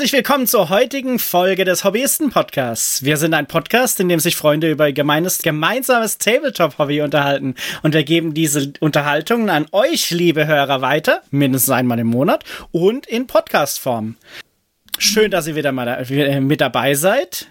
herzlich willkommen zur heutigen Folge des Hobbyisten-Podcasts. Wir sind ein Podcast, in dem sich Freunde über gemeines, gemeinsames Tabletop-Hobby unterhalten. Und wir geben diese Unterhaltungen an euch, liebe Hörer, weiter, mindestens einmal im Monat und in Podcast-Form. Schön, dass ihr wieder mal da, äh, mit dabei seid.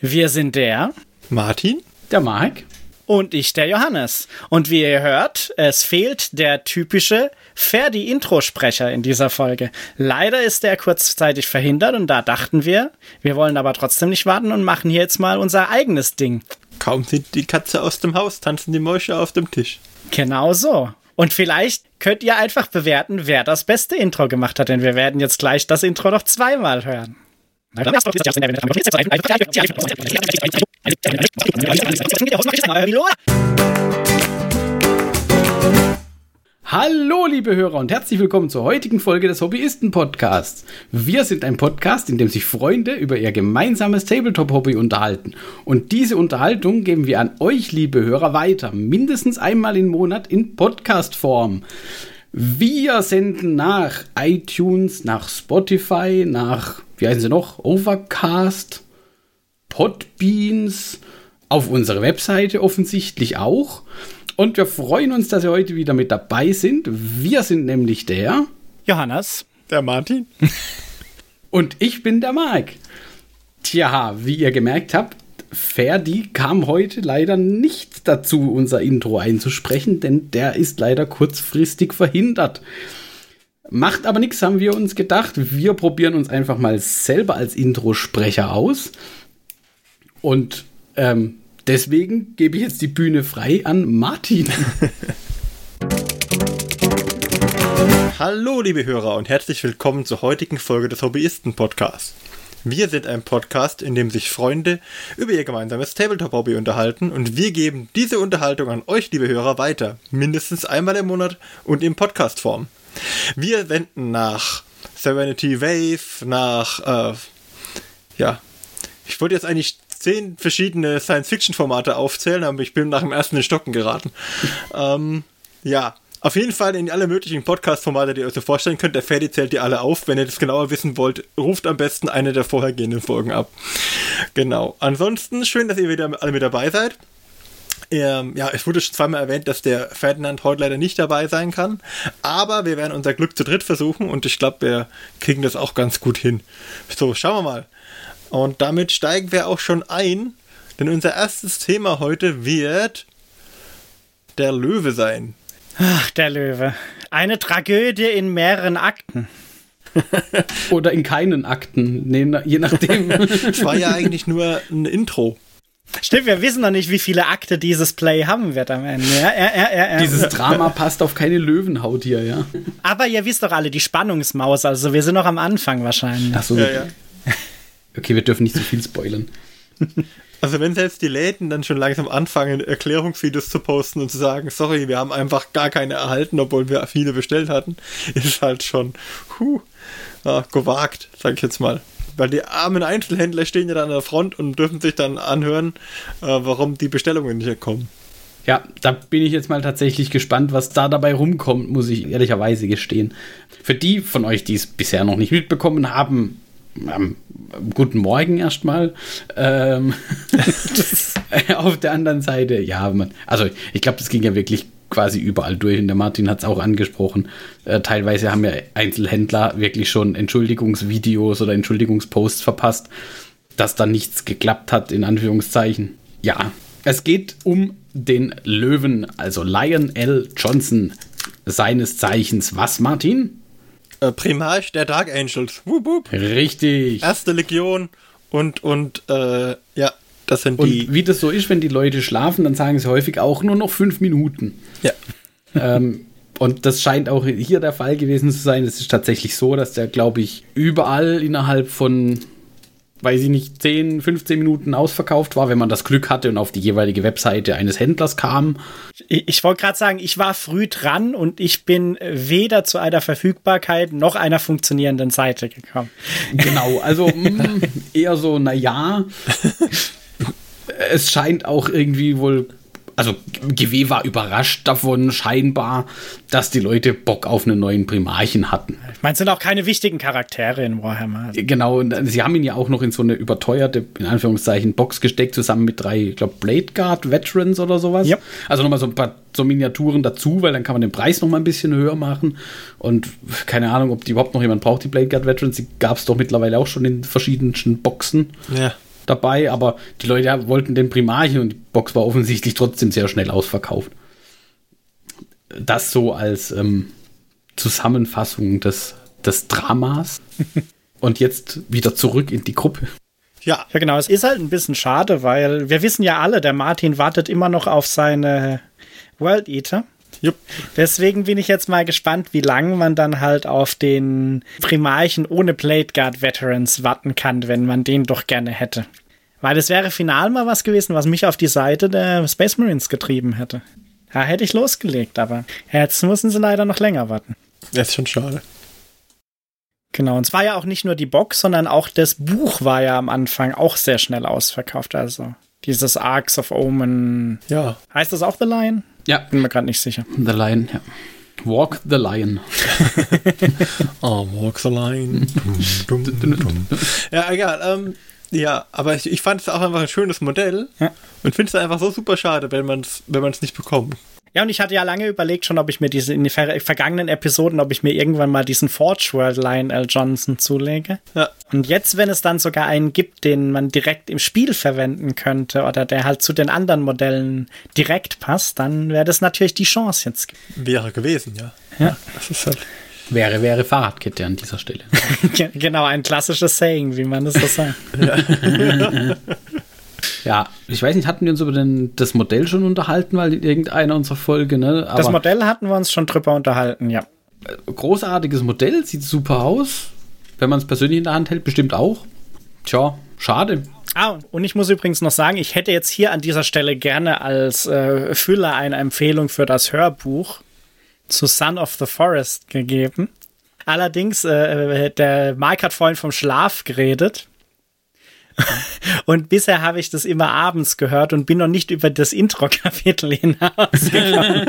Wir sind der Martin, der Mark und ich, der Johannes. Und wie ihr hört, es fehlt der typische Ferdi-Intro-Sprecher in dieser Folge. Leider ist der kurzzeitig verhindert und da dachten wir, wir wollen aber trotzdem nicht warten und machen hier jetzt mal unser eigenes Ding. Kaum sind die Katze aus dem Haus, tanzen die Mäusche auf dem Tisch. Genau so. Und vielleicht könnt ihr einfach bewerten, wer das beste Intro gemacht hat, denn wir werden jetzt gleich das Intro noch zweimal hören. Hallo, liebe Hörer, und herzlich willkommen zur heutigen Folge des Hobbyisten-Podcasts. Wir sind ein Podcast, in dem sich Freunde über ihr gemeinsames Tabletop-Hobby unterhalten. Und diese Unterhaltung geben wir an euch, liebe Hörer, weiter. Mindestens einmal im Monat in Podcast-Form. Wir senden nach iTunes, nach Spotify, nach, wie heißen sie noch, Overcast, Podbeans, auf unserer Webseite offensichtlich auch. Und wir freuen uns, dass ihr heute wieder mit dabei sind. Wir sind nämlich der Johannes, der Martin und ich bin der Marc. Tja, wie ihr gemerkt habt, Ferdi kam heute leider nicht dazu, unser Intro einzusprechen, denn der ist leider kurzfristig verhindert. Macht aber nichts, haben wir uns gedacht. Wir probieren uns einfach mal selber als Introsprecher aus. Und ähm, deswegen gebe ich jetzt die Bühne frei an Martin. Hallo, liebe Hörer, und herzlich willkommen zur heutigen Folge des Hobbyisten-Podcasts. Wir sind ein Podcast, in dem sich Freunde über ihr gemeinsames Tabletop-Hobby unterhalten und wir geben diese Unterhaltung an euch, liebe Hörer, weiter. Mindestens einmal im Monat und in Podcast-Form. Wir senden nach Serenity Wave, nach, äh, ja, ich wollte jetzt eigentlich zehn verschiedene Science-Fiction-Formate aufzählen, aber ich bin nach dem ersten in Stocken geraten. ähm, ja, auf jeden Fall in alle möglichen Podcast-Formate, die ihr euch so vorstellen könnt. Der Ferdi zählt die alle auf. Wenn ihr das genauer wissen wollt, ruft am besten eine der vorhergehenden Folgen ab. Genau. Ansonsten schön, dass ihr wieder alle mit dabei seid. Ähm, ja, es wurde schon zweimal erwähnt, dass der Ferdinand heute leider nicht dabei sein kann. Aber wir werden unser Glück zu dritt versuchen und ich glaube, wir kriegen das auch ganz gut hin. So, schauen wir mal. Und damit steigen wir auch schon ein, denn unser erstes Thema heute wird der Löwe sein. Ach, der Löwe. Eine Tragödie in mehreren Akten. Oder in keinen Akten, je nachdem. Es war ja eigentlich nur ein Intro. Stimmt, wir wissen noch nicht, wie viele Akte dieses Play haben wird am Ende. Ja, ja, ja, dieses Drama passt auf keine Löwenhaut hier, ja. Aber ihr wisst doch alle, die Spannungsmaus, also wir sind noch am Anfang wahrscheinlich. Ach so. Ja, ja. Okay, wir dürfen nicht zu so viel spoilern. Also wenn selbst die Läden dann schon langsam anfangen, Erklärungsvideos zu posten und zu sagen, sorry, wir haben einfach gar keine erhalten, obwohl wir viele bestellt hatten, ist halt schon huh, ja, gewagt, sag ich jetzt mal. Weil die armen Einzelhändler stehen ja dann an der Front und dürfen sich dann anhören, äh, warum die Bestellungen nicht kommen. Ja, da bin ich jetzt mal tatsächlich gespannt, was da dabei rumkommt, muss ich ehrlicherweise gestehen. Für die von euch, die es bisher noch nicht mitbekommen haben, ähm, guten Morgen erstmal. Ähm, auf der anderen Seite, ja, man, also ich glaube, das ging ja wirklich quasi überall durch und der Martin hat es auch angesprochen. Äh, teilweise haben ja Einzelhändler wirklich schon Entschuldigungsvideos oder Entschuldigungsposts verpasst, dass da nichts geklappt hat, in Anführungszeichen. Ja, es geht um den Löwen, also Lion L. Johnson, seines Zeichens. Was, Martin? Äh, Primarch der Dark Angels. Wup, wup. Richtig. Erste Legion und, und äh, ja, das sind und die. Wie das so ist, wenn die Leute schlafen, dann sagen sie häufig auch nur noch fünf Minuten. Ja. ähm, und das scheint auch hier der Fall gewesen zu sein. Es ist tatsächlich so, dass der, glaube ich, überall innerhalb von weiß ich nicht, 10, 15 Minuten ausverkauft war, wenn man das Glück hatte und auf die jeweilige Webseite eines Händlers kam. Ich, ich wollte gerade sagen, ich war früh dran und ich bin weder zu einer Verfügbarkeit noch einer funktionierenden Seite gekommen. Genau, also mh, mm, eher so, naja. es scheint auch irgendwie wohl also GW war überrascht davon scheinbar, dass die Leute Bock auf einen neuen Primarchen hatten. Meinst sind auch keine wichtigen Charaktere in Warhammer? Genau, und sie haben ihn ja auch noch in so eine überteuerte, in Anführungszeichen, Box gesteckt, zusammen mit drei, ich glaube, Blade Guard Veterans oder sowas. Yep. Also nochmal so ein paar so Miniaturen dazu, weil dann kann man den Preis nochmal ein bisschen höher machen. Und keine Ahnung, ob die überhaupt noch jemand braucht, die Blade Guard Veterans. Die gab es doch mittlerweile auch schon in verschiedenen Boxen Ja. Dabei, aber die Leute wollten den Primarchen und die Box war offensichtlich trotzdem sehr schnell ausverkauft. Das so als ähm, Zusammenfassung des, des Dramas. und jetzt wieder zurück in die Gruppe. Ja. Ja, genau. Es ist halt ein bisschen schade, weil wir wissen ja alle, der Martin wartet immer noch auf seine World Eater. Jupp. Deswegen bin ich jetzt mal gespannt, wie lange man dann halt auf den Primarchen ohne Blade Guard Veterans warten kann, wenn man den doch gerne hätte. Weil es wäre final mal was gewesen, was mich auf die Seite der Space Marines getrieben hätte. Da hätte ich losgelegt, aber jetzt müssen sie leider noch länger warten. Das ist schon schade. Genau, und es war ja auch nicht nur die Box, sondern auch das Buch war ja am Anfang auch sehr schnell ausverkauft. Also dieses Arcs of Omen. Ja. Heißt das auch The Lion? Ja, Bin mir gerade nicht sicher. The Lion, ja. Walk the Lion. Oh, walks the line. Dum, dum, dum, dum. Ja, egal. Ähm, ja, aber ich, ich fand es auch einfach ein schönes Modell Ja. und finde es einfach so super schade, wenn man es wenn man's nicht bekommt. Ja, und ich hatte ja lange überlegt schon, ob ich mir diese in den ver vergangenen Episoden, ob ich mir irgendwann mal diesen Forge World Lionel Johnson zulege. Ja. Und jetzt, wenn es dann sogar einen gibt, den man direkt im Spiel verwenden könnte oder der halt zu den anderen Modellen direkt passt, dann wäre das natürlich die Chance jetzt. Wäre gewesen, ja. Ja. Das ist halt. Wäre, wäre Fahrradkette an dieser Stelle. Ge- genau, ein klassisches Saying, wie man das so sagt. Ja, ich weiß nicht, hatten wir uns über den, das Modell schon unterhalten, weil in irgendeiner unserer Folge, ne? Aber Das Modell hatten wir uns schon drüber unterhalten, ja. großartiges Modell, sieht super aus. Wenn man es persönlich in der Hand hält, bestimmt auch. Tja, schade. Ah, und ich muss übrigens noch sagen, ich hätte jetzt hier an dieser Stelle gerne als äh, Füller eine Empfehlung für das Hörbuch zu Son of the Forest gegeben. Allerdings, äh, der Mike hat vorhin vom Schlaf geredet. Und bisher habe ich das immer abends gehört und bin noch nicht über das Intro-Kapitel hinausgekommen.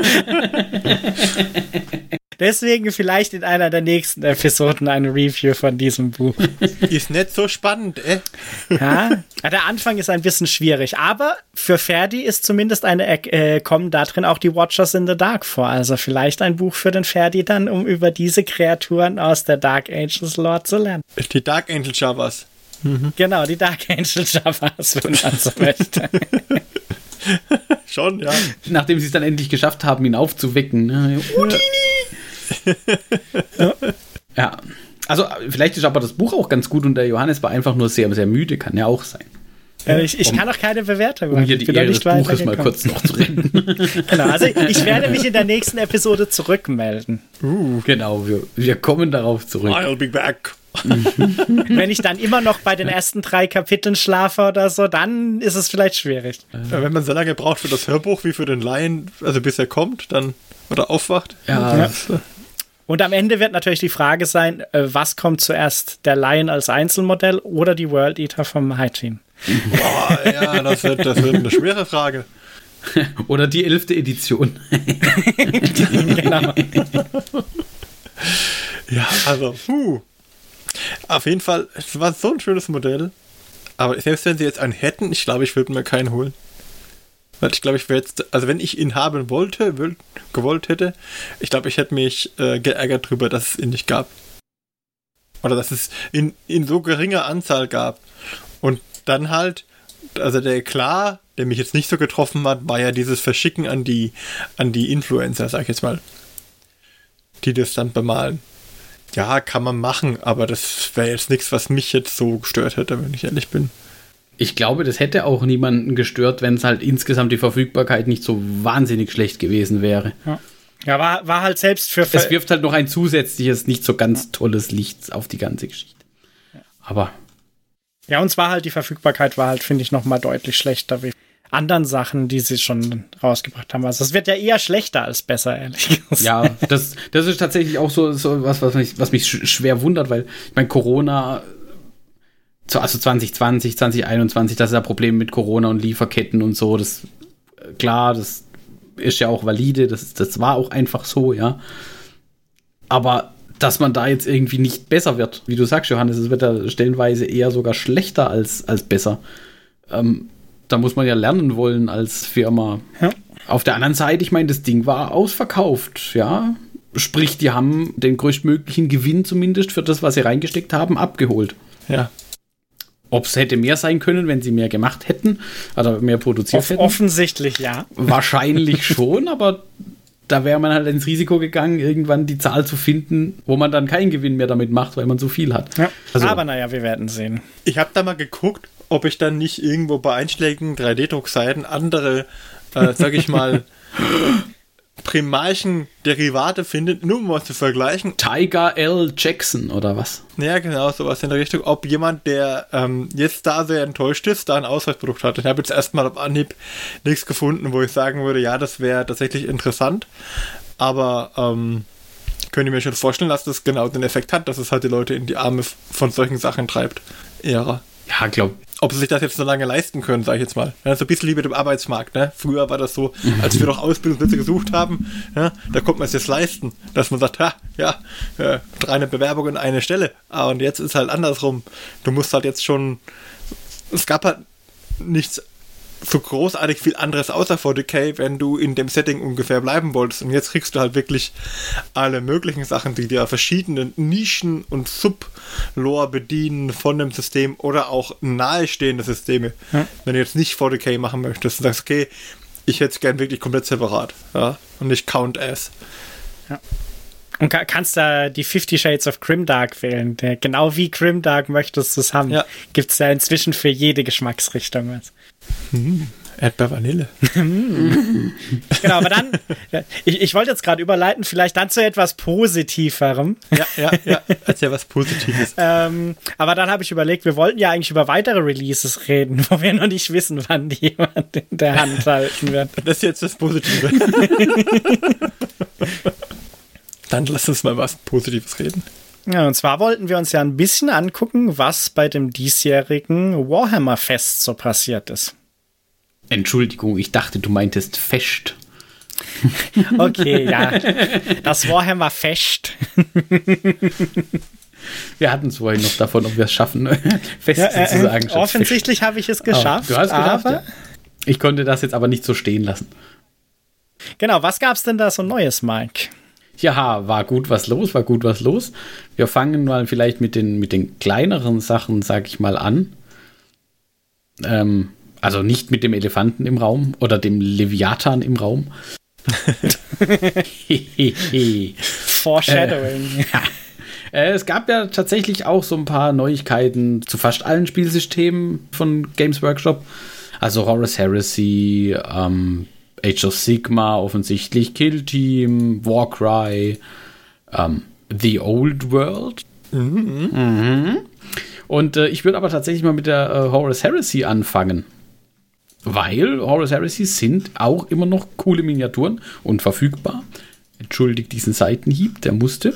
Deswegen vielleicht in einer der nächsten Episoden eine Review von diesem Buch. Ist nicht so spannend, äh? Ja, Ja, der Anfang ist ein bisschen schwierig, aber für Ferdi ist zumindest eine, äh, kommen da drin auch die Watchers in the Dark vor. Also vielleicht ein Buch für den Ferdi dann, um über diese Kreaturen aus der Dark Angels Lore zu lernen. Die Dark Angel Javas. Genau, die Dark Angel Javas, wenn man so möchte. Schon, ja. Nachdem sie es dann endlich geschafft haben, ihn aufzuwecken. Ne? ja. Also, vielleicht ist aber das Buch auch ganz gut und der Johannes war einfach nur sehr, sehr müde, kann ja auch sein. Äh, ich, ich kann auch keine Bewertung Um machen. hier Ich die Ehre des Buches mal kurz noch zu retten. Genau, also ich werde mich in der nächsten Episode zurückmelden. genau, wir, wir kommen darauf zurück. I'll be back. Wenn ich dann immer noch bei den ersten drei Kapiteln schlafe oder so, dann ist es vielleicht schwierig. Ja, wenn man so lange braucht für das Hörbuch wie für den Lion, also bis er kommt, dann oder aufwacht. Ja. Äh, Und am Ende wird natürlich die Frage sein, äh, was kommt zuerst, der Lion als Einzelmodell oder die World Eater vom High Team? boah, ja, das wird, das wird eine schwere Frage. Oder die elfte Edition. genau. Ja, also, puh. Auf jeden Fall, es war so ein schönes Modell. Aber selbst wenn sie jetzt einen hätten, ich glaube, ich würde mir keinen holen. Weil ich glaube, ich wäre jetzt, also wenn ich ihn haben wollte, will, gewollt hätte, ich glaube, ich hätte mich äh, geärgert drüber, dass es ihn nicht gab. Oder dass es in, in so geringer Anzahl gab. Und dann halt, also der klar, der mich jetzt nicht so getroffen hat, war ja dieses Verschicken an die, an die Influencer, sag ich jetzt mal. Die das dann bemalen. Ja, kann man machen, aber das wäre jetzt nichts, was mich jetzt so gestört hätte, wenn ich ehrlich bin. Ich glaube, das hätte auch niemanden gestört, wenn es halt insgesamt die Verfügbarkeit nicht so wahnsinnig schlecht gewesen wäre. Ja, war, war halt selbst für. Es wirft halt noch ein zusätzliches, nicht so ganz tolles Licht auf die ganze Geschichte. Aber ja, und zwar halt die Verfügbarkeit war halt, finde ich, nochmal deutlich schlechter wie anderen Sachen, die sie schon rausgebracht haben. Also es wird ja eher schlechter als besser, ehrlich gesagt. ja, das, das ist tatsächlich auch so, so was, was mich, was mich sch- schwer wundert, weil ich meine, Corona, so- also 2020, 2021, das ist ja Problem mit Corona und Lieferketten und so. Das äh, klar, das ist ja auch valide, das, das war auch einfach so, ja. Aber dass man da jetzt irgendwie nicht besser wird. Wie du sagst, Johannes, es wird ja stellenweise eher sogar schlechter als, als besser. Ähm, da muss man ja lernen wollen als Firma. Ja. Auf der anderen Seite, ich meine, das Ding war ausverkauft, ja. Sprich, die haben den größtmöglichen Gewinn zumindest für das, was sie reingesteckt haben, abgeholt. Ja. Ob es hätte mehr sein können, wenn sie mehr gemacht hätten oder mehr produziert Off hätten? Offensichtlich ja. Wahrscheinlich schon, aber da wäre man halt ins Risiko gegangen, irgendwann die Zahl zu finden, wo man dann keinen Gewinn mehr damit macht, weil man so viel hat. Ja. Also, aber naja, wir werden sehen. Ich habe da mal geguckt, ob ich dann nicht irgendwo bei einschlägigen 3D-Druckseiten andere, äh, sag ich mal, primarchen Derivate findet, nur um was zu vergleichen. Tiger L. Jackson oder was? Ja, genau, sowas in der Richtung. Ob jemand, der ähm, jetzt da sehr enttäuscht ist, da ein Ausweisprodukt hat. Ich habe jetzt erstmal auf Anhieb nichts gefunden, wo ich sagen würde, ja, das wäre tatsächlich interessant. Aber ähm, könnt ihr mir schon vorstellen, dass das genau den Effekt hat, dass es halt die Leute in die Arme von solchen Sachen treibt. Ehre. Ja, glaub, ob sie sich das jetzt so lange leisten können, sage ich jetzt mal. Ja, so ein bisschen wie mit dem Arbeitsmarkt. Ne? Früher war das so, als wir noch Ausbildungsplätze gesucht haben, ja, da konnte man es jetzt leisten, dass man sagt, ha, ja, äh, drei Bewerbungen, eine Stelle. Ah, und jetzt ist halt andersrum. Du musst halt jetzt schon, es gab halt nichts so großartig viel anderes außer 40k, wenn du in dem Setting ungefähr bleiben wolltest. Und jetzt kriegst du halt wirklich alle möglichen Sachen, die dir verschiedene Nischen und Sub-Lore bedienen von dem System oder auch nahestehende Systeme. Ja. Wenn du jetzt nicht 40k machen möchtest und sagst, okay, ich hätte es gern wirklich komplett separat. Ja? Und nicht Count as. Ja. Und kannst da die Fifty Shades of Grimdark wählen. Der, genau wie Grimdark möchtest du es haben. Ja. Gibt es ja inzwischen für jede Geschmacksrichtung was. Hm, Erdbeer Vanille. genau, aber dann, ich, ich wollte jetzt gerade überleiten, vielleicht dann zu etwas Positiverem. Ja, ja, ja, erzähl was Positives. ähm, aber dann habe ich überlegt, wir wollten ja eigentlich über weitere Releases reden, wo wir noch nicht wissen, wann die jemand in der Hand halten wird. Das ist jetzt das Positive. dann lass uns mal was Positives reden. Ja, und zwar wollten wir uns ja ein bisschen angucken, was bei dem diesjährigen Warhammer-Fest so passiert ist. Entschuldigung, ich dachte, du meintest Fest. okay, ja. Das Warhammer-Fest. Wir hatten es vorhin noch davon, ob wir es schaffen, Fest ja, äh, zu sagen. Offensichtlich habe ich es geschafft. Oh, du hast geschafft, ja. Ich konnte das jetzt aber nicht so stehen lassen. Genau, was gab es denn da so Neues, Mike? Ja, war gut was los, war gut was los. Wir fangen mal vielleicht mit den, mit den kleineren Sachen, sag ich mal, an. Ähm, also nicht mit dem Elefanten im Raum oder dem Leviathan im Raum. Foreshadowing. Äh, es gab ja tatsächlich auch so ein paar Neuigkeiten zu fast allen Spielsystemen von Games Workshop. Also Horus Heresy, ähm, Age of Sigma offensichtlich, Kill Team, Warcry, ähm, The Old World. Mhm. Mhm. Und äh, ich würde aber tatsächlich mal mit der äh, Horus Heresy anfangen. Weil Horus Heresy sind auch immer noch coole Miniaturen und verfügbar. Entschuldigt diesen Seitenhieb, der musste.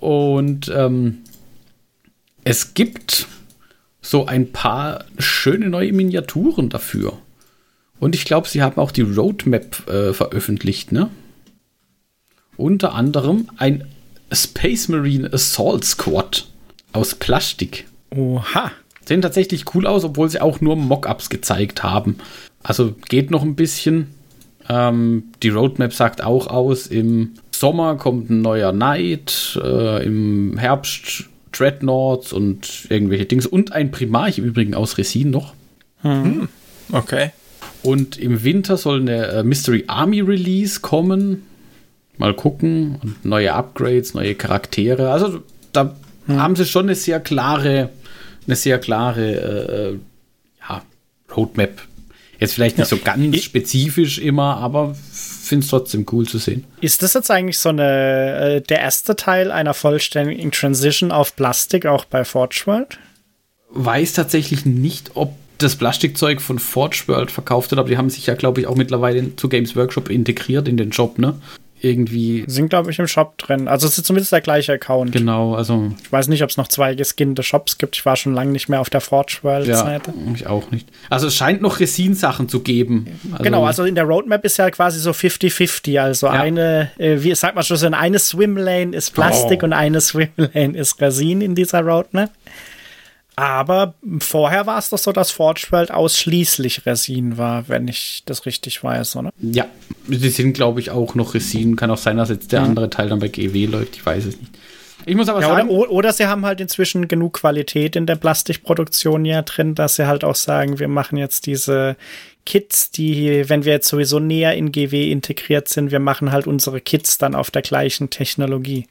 Und ähm, es gibt so ein paar schöne neue Miniaturen dafür. Und ich glaube, sie haben auch die Roadmap äh, veröffentlicht, ne? Unter anderem ein Space Marine Assault Squad aus Plastik. Oha. Sehen tatsächlich cool aus, obwohl sie auch nur Mockups gezeigt haben. Also geht noch ein bisschen. Ähm, die Roadmap sagt auch aus, im Sommer kommt ein neuer Knight, äh, im Herbst Dreadnoughts und irgendwelche Dings. Und ein Primarch im Übrigen aus Resin noch. Hm. Okay. Und im Winter soll eine äh, Mystery Army Release kommen. Mal gucken. Und neue Upgrades, neue Charaktere. Also da hm. haben sie schon eine sehr klare, eine sehr klare äh, äh ja, Roadmap. Jetzt vielleicht nicht ja. so ganz spezifisch immer, aber finde es trotzdem cool zu sehen. Ist das jetzt eigentlich so eine äh, der erste Teil einer vollständigen Transition auf Plastik auch bei Forge World? Weiß tatsächlich nicht, ob das Plastikzeug von Forge World verkauft hat, aber die haben sich ja, glaube ich, auch mittlerweile zu Games Workshop integriert in den Job, ne? irgendwie. Sind, glaube ich, im Shop drin. Also es ist zumindest der gleiche Account. Genau, also. Ich weiß nicht, ob es noch zwei geskinnte Shops gibt. Ich war schon lange nicht mehr auf der Forge World-Seite. Ja, ich auch nicht. Also es scheint noch Resin-Sachen zu geben. Also genau, also in der Roadmap ist ja quasi so 50-50. Also ja. eine, äh, wie sagt man schon so, eine Swimlane ist Plastik oh. und eine Swimlane ist Resin in dieser Roadmap. Aber vorher war es doch so, dass Forge World ausschließlich Resin war, wenn ich das richtig weiß, oder? Ja, sie sind, glaube ich, auch noch Resin. Kann auch sein, dass jetzt der mhm. andere Teil dann bei GW läuft. Ich weiß es nicht. Ich muss aber ja, sagen. Oder, oder, sie haben halt inzwischen genug Qualität in der Plastikproduktion ja drin, dass sie halt auch sagen, wir machen jetzt diese Kits, die, wenn wir jetzt sowieso näher in GW integriert sind, wir machen halt unsere Kits dann auf der gleichen Technologie,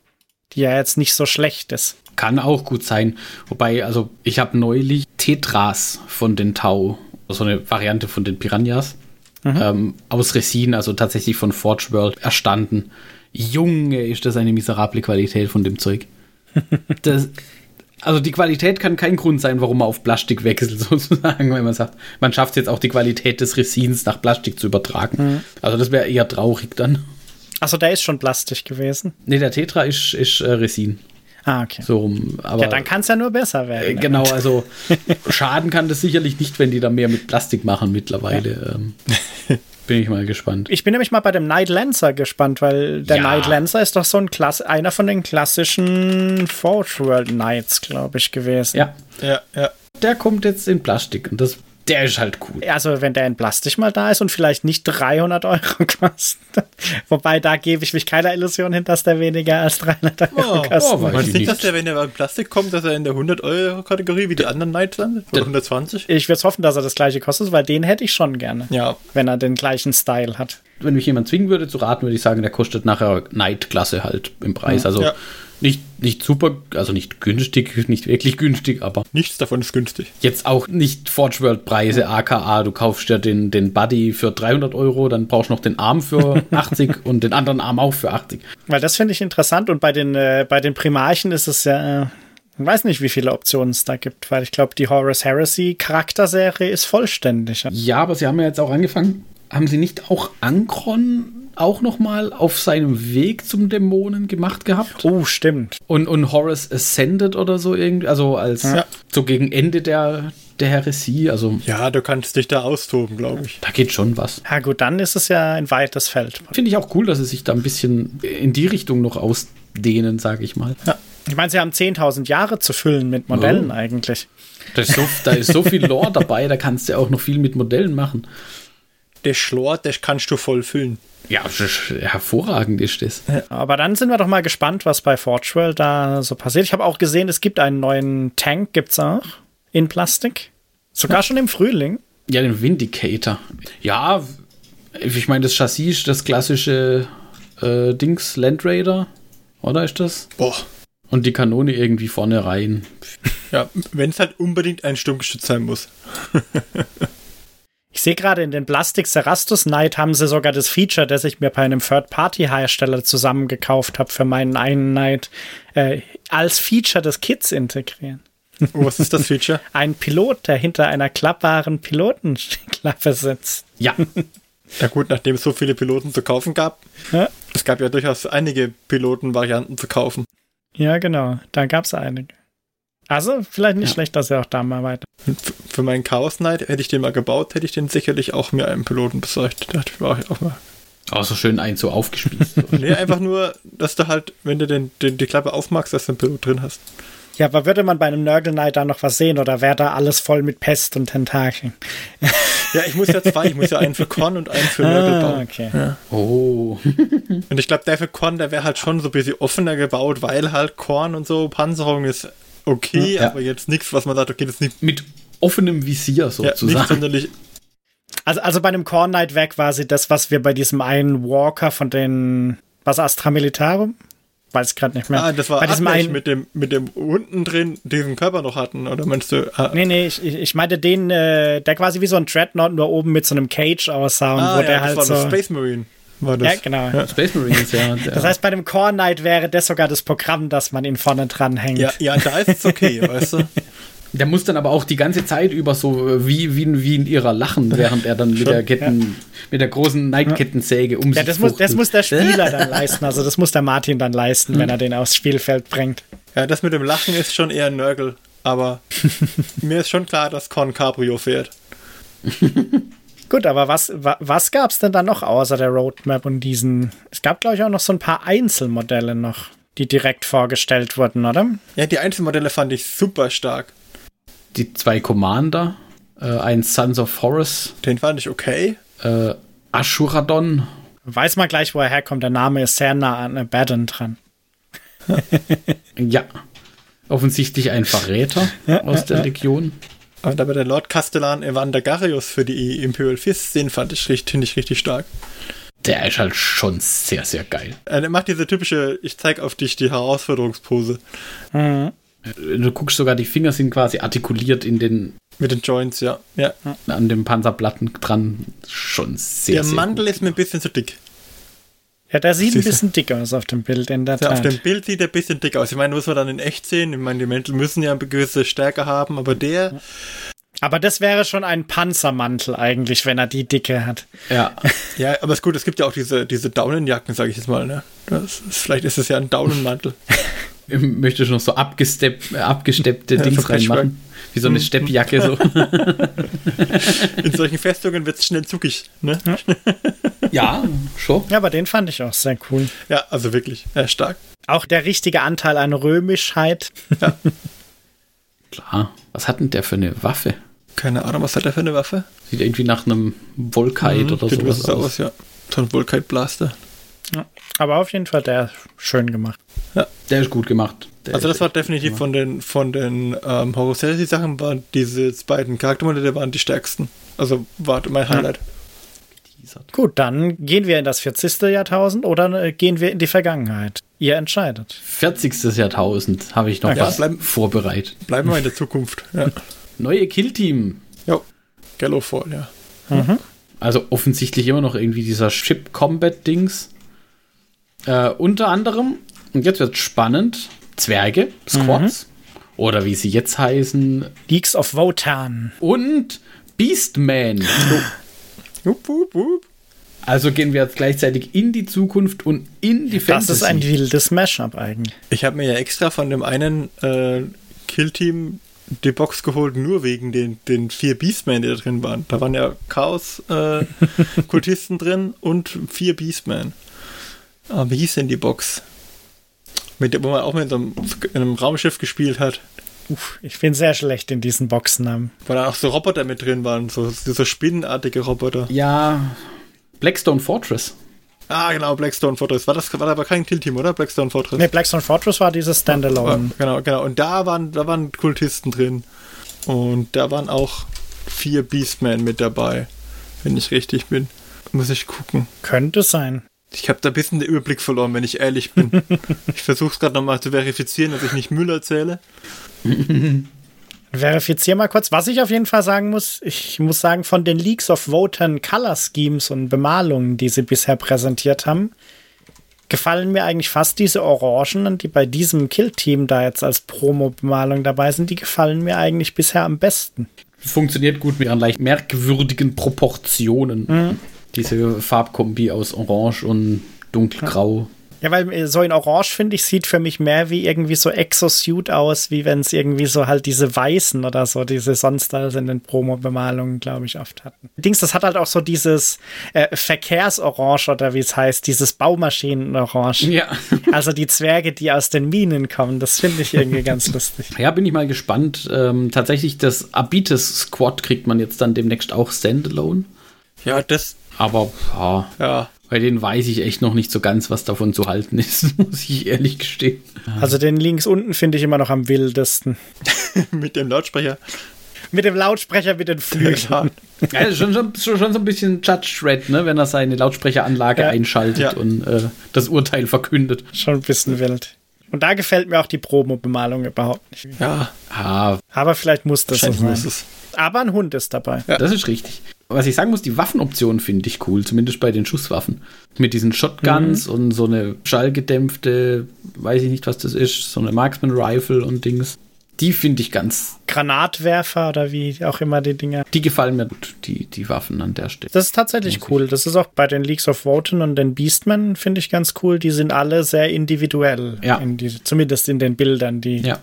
die ja jetzt nicht so schlecht ist. Kann auch gut sein. Wobei, also ich habe neulich Tetras von den Tau, so eine Variante von den Piranhas, mhm. ähm, aus Resin, also tatsächlich von Forge World, erstanden. Junge, ist das eine miserable Qualität von dem Zeug. das, also die Qualität kann kein Grund sein, warum man auf Plastik wechselt, sozusagen, wenn man sagt, man schafft es jetzt auch die Qualität des Resins nach Plastik zu übertragen. Mhm. Also das wäre eher traurig dann. Achso, der ist schon Plastik gewesen. Nee, der Tetra ist, ist äh, Resin. Ah, okay. So rum. Aber, ja, dann kann es ja nur besser werden. Äh, genau, also schaden kann das sicherlich nicht, wenn die da mehr mit Plastik machen mittlerweile. Ja. Ähm, bin ich mal gespannt. Ich bin nämlich mal bei dem Night Lancer gespannt, weil der ja. Night Lancer ist doch so ein Klass einer von den klassischen Forge World Knights, glaube ich, gewesen. Ja. Ja, ja. Der kommt jetzt in Plastik und das der ist halt cool. Also, wenn der in Plastik mal da ist und vielleicht nicht 300 Euro kostet. Wobei, da gebe ich mich keiner Illusion hin, dass der weniger als 300 Euro oh, kostet. Oh, Meinst du nicht, dass der, wenn er in Plastik kommt, dass er in der 100-Euro-Kategorie wie die anderen Knights landet? Oder 120? Ich würde hoffen, dass er das gleiche kostet, weil den hätte ich schon gerne. Ja. Wenn er den gleichen Style hat. Wenn mich jemand zwingen würde zu raten, würde ich sagen, der kostet nachher Knight-Klasse halt im Preis. Also ja. Nicht, nicht super, also nicht günstig, nicht wirklich günstig, aber. Nichts davon ist günstig. Jetzt auch nicht Forge World Preise, aka, du kaufst ja den, den Buddy für 300 Euro, dann brauchst du noch den Arm für 80 und den anderen Arm auch für 80. Weil das finde ich interessant und bei den, äh, bei den Primarchen ist es ja. Äh ich weiß nicht, wie viele Optionen es da gibt, weil ich glaube, die Horus Heresy Charakterserie ist vollständig. Ja, aber sie haben ja jetzt auch angefangen. Haben sie nicht auch Ankron auch noch mal auf seinem Weg zum Dämonen gemacht gehabt. Oh, stimmt. Und, und Horus Ascended oder so irgendwie, also als ja. so gegen Ende der, der Heresie, also. Ja, du kannst dich da austoben, glaube ich. Da geht schon was. Ja, gut, dann ist es ja ein weites Feld. Finde ich auch cool, dass sie sich da ein bisschen in die Richtung noch ausdehnen, sage ich mal. Ja. Ich meine, sie haben 10.000 Jahre zu füllen mit Modellen oh. eigentlich. Da ist, so, da ist so viel Lore dabei, da kannst du auch noch viel mit Modellen machen. Der Schlor, das kannst du voll füllen. Ja, hervorragend ist das. Aber dann sind wir doch mal gespannt, was bei Forge World da so passiert. Ich habe auch gesehen, es gibt einen neuen Tank, gibt's auch in Plastik. Sogar ja. schon im Frühling. Ja, den Vindicator. Ja, ich meine, das Chassis ist das klassische äh, Dings Land Raider, oder ist das? Boah. Und die Kanone irgendwie vorne rein. Ja, wenn es halt unbedingt ein Sturmgeschütz sein muss. Ich sehe gerade in den Plastik Serastus Knight haben sie sogar das Feature, das ich mir bei einem Third-Party-Hersteller zusammengekauft habe für meinen einen Knight, äh, als Feature des Kits integrieren. Oh, was ist das Feature? Ein Pilot, der hinter einer klappbaren Pilotenklappe sitzt. Ja. Ja gut, nachdem es so viele Piloten zu kaufen gab. Ja. Es gab ja durchaus einige Pilotenvarianten zu kaufen. Ja, genau. Da gab es einige. Also, vielleicht nicht ja. schlecht, dass er auch da mal weiter. Für meinen Chaos Knight hätte ich den mal gebaut, hätte ich den sicherlich auch mir einen Piloten besorgt. Da dachte ich, war ich auch mal. Auch so schön einen so aufgespießt. nee, einfach nur, dass du halt, wenn du den, den, die Klappe aufmachst, dass du einen Pilot drin hast. Ja, aber würde man bei einem Nurgle Knight da noch was sehen oder wäre da alles voll mit Pest und Tentakeln? ja, ich muss ja zwei. Ich muss ja einen für Korn und einen für Nurgle ah, bauen. Okay. Ja. Oh. und ich glaube, der für Korn, der wäre halt schon so ein bisschen offener gebaut, weil halt Korn und so Panzerung ist okay, ja. aber jetzt nichts, was man sagt, okay, das ist nicht. Mit offenem Visier sozusagen. Ja, nicht sonderlich. Also, also bei einem Corn Knight war quasi das, was wir bei diesem einen Walker von den. Was Astra Militarum? Weiß gerade nicht mehr. Ah, das war bei diesem einen, mit dem, mit dem unten drin diesen Körper noch hatten, oder meinst du? Ah. Nee, nee, ich, ich meinte den, äh, der quasi wie so ein Dreadnought nur oben mit so einem Cage aussah und ah, wo ja, der halt das war so. Space Marine war das. Ja, genau. Ja. Space Marines, ja. Das heißt, bei dem Core Knight wäre das sogar das Programm, dass man ihn vorne dran hängt. Ja, ja da ist es okay, weißt du. Der muss dann aber auch die ganze Zeit über so äh, wie, wie, wie in ihrer lachen, während er dann mit der Ketten, ja. mit der großen Neidkettensäge um ja, sich das muss, das muss der Spieler dann leisten. Also das muss der Martin dann leisten, wenn er den aufs Spielfeld bringt. Ja, das mit dem Lachen ist schon eher ein Nörgel, aber mir ist schon klar, dass Con Cabrio fährt. Gut, aber was, was gab es denn da noch außer der Roadmap und diesen? Es gab, glaube ich, auch noch so ein paar Einzelmodelle noch, die direkt vorgestellt wurden, oder? Ja, die Einzelmodelle fand ich super stark die zwei Commander, äh, ein Sons of Horus. Den fand ich okay. Äh, Ashuradon. Weiß man gleich, wo er herkommt. Der Name ist sehr nah an Abaddon dran. ja. Offensichtlich ein Verräter aus der Legion. Und aber der Lord Castellan Evander Garius für die Imperial Fist, den fand ich richtig, ich richtig stark. Der ist halt schon sehr, sehr geil. Er macht diese typische, ich zeig auf dich die Herausforderungspose. Mhm. Du guckst sogar, die Finger sind quasi artikuliert in den. Mit den Joints, ja. ja. An dem Panzerplatten dran. Schon sehr, Der sehr Mantel gut. ist mir ein bisschen zu dick. Ja, der sieht ein bisschen dick aus auf dem Bild, in der ja, Tat. Auf dem Bild sieht er ein bisschen dick aus. Ich meine, muss man dann in echt sehen. Ich meine, die Mäntel müssen ja eine gewisse Stärke haben, aber der. Aber das wäre schon ein Panzermantel eigentlich, wenn er die Dicke hat. Ja. ja, aber ist gut, es gibt ja auch diese, diese Daunenjacken, sage ich jetzt mal. Ne? Das vielleicht ist es ja ein Daunenmantel. möchte schon noch so abgestepp, abgesteppte ja, Dings reinmachen. Wie so eine hm. Steppjacke. So. In solchen Festungen wird es schnell zuckig. Ne? Ja, schon. Ja, aber den fand ich auch sehr cool. Ja, also wirklich, ja, stark. Auch der richtige Anteil an Römischheit. Ja. Klar. Was hat denn der für eine Waffe? Keine Ahnung, was hat der für eine Waffe? Sieht irgendwie nach einem Volkite mhm, oder sowas aus. aus. Ja, so ein Volkite Blaster. Ja, aber auf jeden Fall der schön gemacht. Ja, der ist gut gemacht. Der also das war definitiv von den von den ähm, Horror Sachen waren diese beiden Charaktermodelle waren die stärksten. Also war mein Highlight. Ja. Gut, dann gehen wir in das 40. Jahrtausend oder äh, gehen wir in die Vergangenheit. Ihr entscheidet. 40. Jahrtausend habe ich noch ja, was bleiben, vorbereitet. Bleiben wir in der Zukunft. Ja. Neue Killteam. Ja, Gallowfall, ja. Mhm. Also offensichtlich immer noch irgendwie dieser Ship Combat Dings. Äh, unter anderem, und jetzt wird spannend, Zwerge, Squads. Mhm. Oder wie sie jetzt heißen. Leaks of Wotan. Und Beastman. wup. Also gehen wir jetzt gleichzeitig in die Zukunft und in die Fantasy. Das ist ein wildes Mashup eigentlich. Ich habe mir ja extra von dem einen äh, Killteam die Box geholt, nur wegen den, den vier Beastmen, die da drin waren. Da waren ja Chaos-Kultisten äh, drin und vier Beastmen. Ah, wie hieß denn die Box? Mit der, wo man auch mit einem, in einem Raumschiff gespielt hat. Uff, ich bin sehr schlecht in diesen Boxnamen. Weil da auch so Roboter mit drin waren, so, so spinnenartige Roboter. Ja, Blackstone Fortress. Ah, genau, Blackstone Fortress. War das war aber kein Kill-Team, oder? Blackstone Fortress. Nee, Blackstone Fortress war dieses Standalone. Ja, genau, genau. Und da waren, da waren Kultisten drin. Und da waren auch vier Beastmen mit dabei, wenn ich richtig bin. Muss ich gucken. Könnte sein. Ich habe da ein bisschen den Überblick verloren, wenn ich ehrlich bin. ich versuche es gerade nochmal zu verifizieren, dass ich nicht Müll erzähle. Verifizier mal kurz. Was ich auf jeden Fall sagen muss, ich muss sagen, von den Leaks of Voten Color Schemes und Bemalungen, die sie bisher präsentiert haben, gefallen mir eigentlich fast diese Orangen, die bei diesem Kill-Team da jetzt als Promo-Bemalung dabei sind, die gefallen mir eigentlich bisher am besten. Funktioniert gut mit ihren leicht merkwürdigen Proportionen. Mhm. Diese Farbkombi aus Orange und Dunkelgrau. Ja, weil äh, so in Orange, finde ich, sieht für mich mehr wie irgendwie so Exosuit aus, wie wenn es irgendwie so halt diese weißen oder so, diese sonst alles in den Promo-Bemalungen, glaube ich, oft hatten. Dings, das hat halt auch so dieses äh, Verkehrsorange oder wie es heißt, dieses Baumaschinenorange. Ja. also die Zwerge, die aus den Minen kommen, das finde ich irgendwie ganz lustig. Ja, bin ich mal gespannt. Ähm, tatsächlich, das Abites Squad kriegt man jetzt dann demnächst auch Standalone. Ja, das, aber ja, ja. bei denen weiß ich echt noch nicht so ganz, was davon zu halten ist, muss ich ehrlich gestehen. Also den links unten finde ich immer noch am wildesten. mit dem Lautsprecher. Mit dem Lautsprecher mit den Flügeln. Ja, schon, schon, schon, so ein bisschen Judge Red, ne, wenn er seine Lautsprecheranlage ja. einschaltet ja. und äh, das Urteil verkündet. Schon ein bisschen wild. Und da gefällt mir auch die Promo-Bemalung überhaupt nicht. Ja. Ah, Aber vielleicht muss das so sein. Aber ein Hund ist dabei. Ja. Das ist richtig was ich sagen muss, die Waffenoption finde ich cool, zumindest bei den Schusswaffen. Mit diesen Shotguns mhm. und so eine schallgedämpfte, weiß ich nicht, was das ist, so eine Marksman Rifle und Dings. Die finde ich ganz. Granatwerfer oder wie auch immer die Dinger. Die gefallen mir, die, die Waffen an der Stelle. Das ist tatsächlich cool. Das ist auch bei den Leagues of Wotan und den Beastmen, finde ich ganz cool. Die sind alle sehr individuell. Ja. In die, zumindest in den Bildern, die, Ja.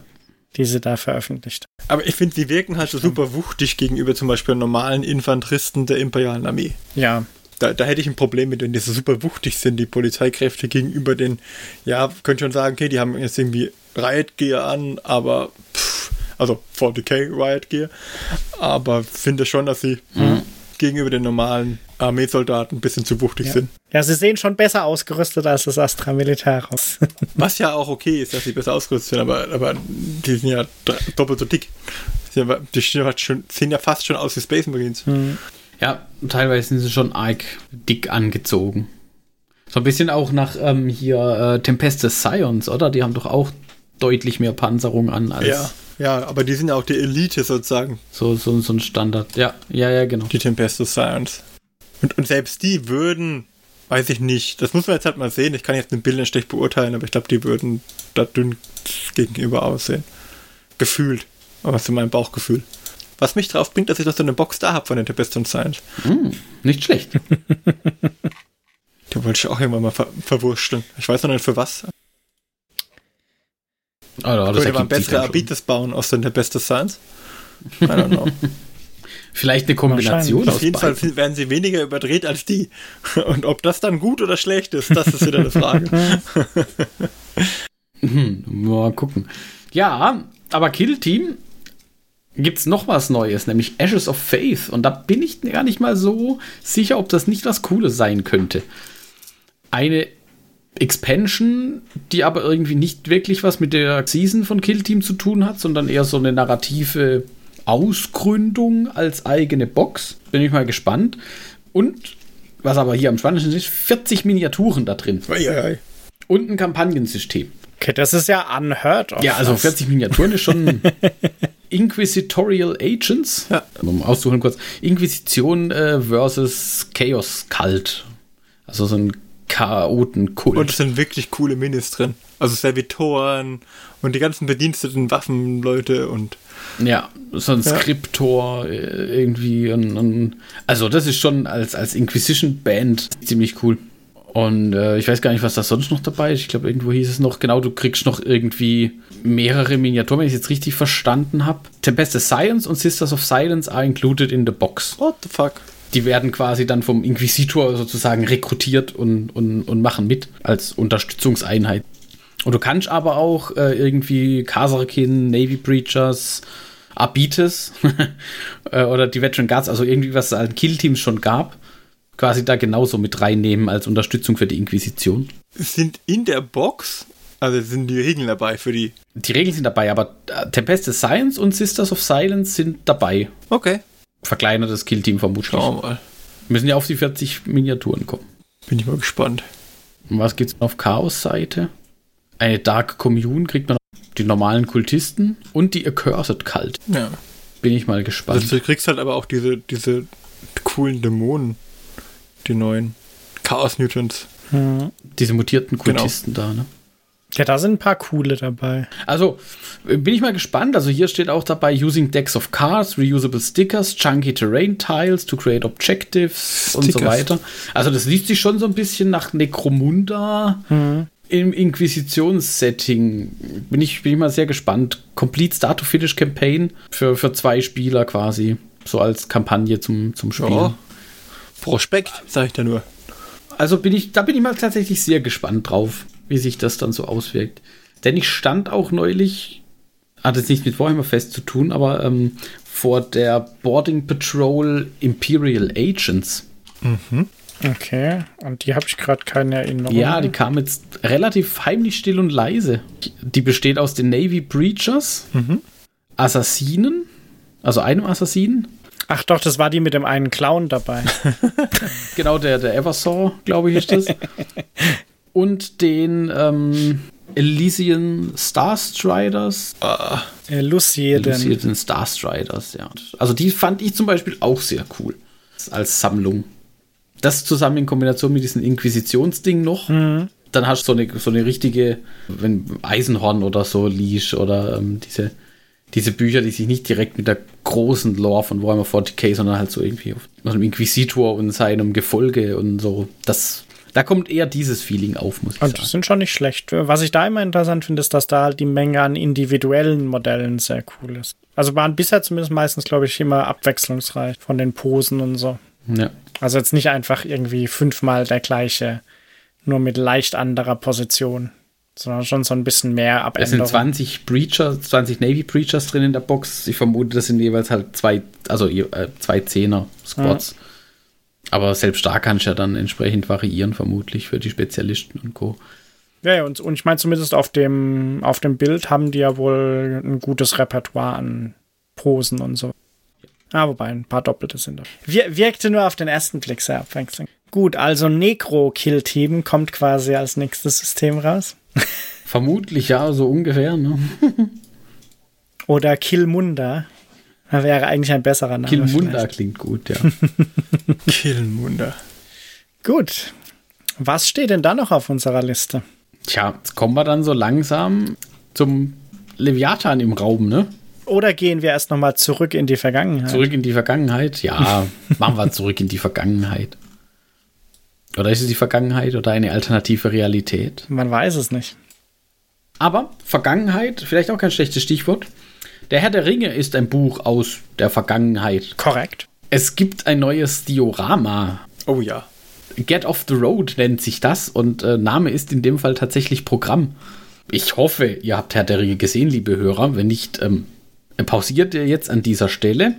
Die sie da veröffentlicht. Aber ich finde, sie wirken halt so super wuchtig gegenüber zum Beispiel normalen Infanteristen der imperialen Armee. Ja. Da, da hätte ich ein Problem mit, wenn die so super wuchtig sind, die Polizeikräfte gegenüber den, ja, könnte schon sagen, okay, die haben jetzt irgendwie Riot Gear an, aber, pff, also 40k Riot Gear, aber finde schon, dass sie gegenüber den normalen Armeesoldaten ein bisschen zu wuchtig Ja. sind. Ja, sie sehen schon besser ausgerüstet als das Astra Militarum. Was ja auch okay ist, dass sie besser ausgerüstet sind, aber, aber die sind ja doppelt so dick. Die, sehen ja fast schon aus wie Space Marines. Ja, teilweise sind sie schon arg dick angezogen. So ein bisschen auch nach ähm, hier äh, Tempestes Scions, oder? Die haben doch auch deutlich mehr Panzerung an als Ja, ja, aber die sind ja auch die Elite sozusagen, so, so, so ein Standard. Ja, ja, ja, genau. die Tempestus Science. Und, und selbst die würden, weiß ich nicht, das muss man jetzt halt mal sehen, ich kann jetzt mit Bildern schlecht beurteilen, aber ich glaube, die würden da dünn gegenüber aussehen. Gefühlt. Aber das ist mein Bauchgefühl. Was mich drauf bringt, dass ich doch so eine Box da habe von den Tempestus Science. Hm, nicht schlecht. Die wollte ich auch irgendwann mal ver verwurschteln. Ich weiß noch nicht für was. Oh, das Könnte man ergibt sich bessere dann schon. Abites bauen aus den Tempestus Science? I don't know. Vielleicht eine Kombination aus Auf jeden Fall beiden. sind- werden sie weniger überdreht als die. Und ob das dann gut oder schlecht ist, das ist wieder eine Frage. Hm, mal gucken. Ja, aber Kill Team gibt's noch was Neues, nämlich Ashes of Faith. Und da bin ich gar nicht mal so sicher, ob das nicht was Cooles sein könnte. Eine Expansion, die aber irgendwie nicht wirklich was mit der Season von Kill Team zu tun hat, sondern eher so eine narrative Ausgründung als eigene Box. Bin ich mal gespannt. Und was aber hier am spannendsten ist, 40 Miniaturen da drin Uiuiui. und ein Kampagnensystem. Okay, das ist ja unheard of. Ja, also Das- 40 Miniaturen ist schon Inquisitorial Agents. Ja. Um auszuholen kurz. Inquisition äh, versus Chaos Cult. Also so ein Chaotenkult. Und es sind wirklich coole Minis drin. Also Servitoren und die ganzen bediensteten Waffenleute und ja, so ein Ja. Skriptor äh, irgendwie. Und, und, also das ist schon als, als Inquisition-Band ziemlich cool. Und äh, ich weiß gar nicht, was da sonst noch dabei ist. Ich glaube, irgendwo hieß es noch, genau, du kriegst noch irgendwie mehrere Miniaturen, wenn ich es jetzt richtig verstanden habe. Tempest Science und Sisters of Silence are included in the box. what the fuck? Die werden quasi dann vom Inquisitor sozusagen rekrutiert und, und, und machen mit als Unterstützungseinheit. Und du kannst aber auch äh, irgendwie Kasarkin, Navy Breachers, Abites äh, oder die Veteran Guards, also irgendwie was es an Killteams schon gab, quasi da genauso mit reinnehmen als Unterstützung für die Inquisition. Sind in der Box, also sind die Regeln dabei für die. Die Regeln sind dabei, aber äh, Tempest Science und Sisters of Silence sind dabei. Okay. Verkleinertes Killteam vermutlich. Schauen wir mal. Müssen ja auf die 40 Miniaturen kommen. Bin ich mal gespannt. Und was gibt's auf Chaos-Seite? Eine Dark Commune kriegt man die normalen Kultisten und die Accursed Cult. Ja. Bin ich mal gespannt. Also du kriegst halt aber auch diese, diese coolen Dämonen. Die neuen. Chaos Mutants. Hm. Diese mutierten Genau. Kultisten da, ne? Ja, da sind ein paar coole dabei. Also, bin ich mal gespannt. Also, hier steht auch dabei: Using decks of cards, reusable stickers, chunky terrain tiles to create objectives und so Stickers. weiter. Also, das liest sich schon so ein bisschen nach Necromunda im Inquisitionssetting. Bin ich, bin ich mal sehr gespannt. Complete Start to Finish Campaign für, für zwei Spieler quasi. So als Kampagne zum, zum Spielen. Ja. Prospekt, sag ich da nur. Also bin ich, da bin ich mal tatsächlich sehr gespannt drauf, wie sich das dann so auswirkt. Denn ich stand auch neulich, hat jetzt nicht mit Warhammer Fest zu tun, aber ähm, vor der Boarding Patrol Imperial Agents. Okay, und die habe ich gerade keine Erinnerung. Ja, die kam jetzt relativ heimlich still und leise. Die besteht aus den Navy Breachers, Assassinen, also einem Assassinen, Ach doch, das war die mit dem einen Clown dabei. genau der, der Eversaw, glaube ich, ist das. und den ähm, Elysian Starstriders. Äh, Lucien. Elysian Starstriders, ja. Also die fand ich zum Beispiel auch sehr cool. Als Sammlung. Das zusammen in Kombination mit diesem Inquisitionsding noch. Dann hast du so eine, so eine richtige, wenn Eisenhorn oder so liest oder ähm, diese, Diese Bücher, die sich nicht direkt mit der großen Lore von Warhammer 40k, sondern halt so irgendwie auf einem Inquisitor und seinem Gefolge und so. Das, da kommt eher dieses Feeling auf, muss ich Und sagen. die sind schon nicht schlecht. Was ich da immer interessant finde, ist, dass da halt die Menge an individuellen Modellen sehr cool ist. Also waren bisher zumindest meistens, glaube ich, immer abwechslungsreich von den Posen und so. Ja. Also jetzt nicht einfach irgendwie fünfmal der gleiche, nur mit leicht anderer Position, sondern schon so ein bisschen mehr Es sind Abänderung. 20 Breachers, 20 Navy Breachers drin in der Box. Ich vermute, das sind jeweils halt zwei, also äh, zwei Zehner Squads. Aber selbst da kannst du ja dann entsprechend variieren, vermutlich für die Spezialisten und Co. Ja, ja, und, und ich meine, zumindest auf dem, auf dem Bild haben die ja wohl ein gutes Repertoire an Posen und so. Ah, wobei ein paar Doppelte sind da. Wir, wirkte nur auf den ersten Blick sehr abwechselnd. Gut, also Necro-Kill-Team kommt quasi als nächstes System raus. Vermutlich ja, so ungefähr. Ne? Oder Killmunda. Da wäre eigentlich ein besserer Name. Vielleicht. klingt gut, ja. Killenmunder. Gut. Was steht denn da noch auf unserer Liste? Tja, jetzt kommen wir dann so langsam zum Leviathan im Raum, ne? Oder gehen wir erst nochmal zurück in die Vergangenheit? Zurück in die Vergangenheit? Ja, machen wir zurück in die Vergangenheit. Oder ist es die Vergangenheit oder eine alternative Realität? Man weiß es nicht. Aber Vergangenheit, vielleicht auch kein schlechtes Stichwort. Der Herr der Ringe ist ein Buch aus der Vergangenheit. Korrekt. Es gibt ein neues Diorama. Oh ja. Get Off the Road nennt sich das und äh, Name ist in dem Fall tatsächlich Programm. Ich hoffe, ihr habt Herr der Ringe gesehen, liebe Hörer. Wenn nicht, ähm, pausiert ihr jetzt an dieser Stelle.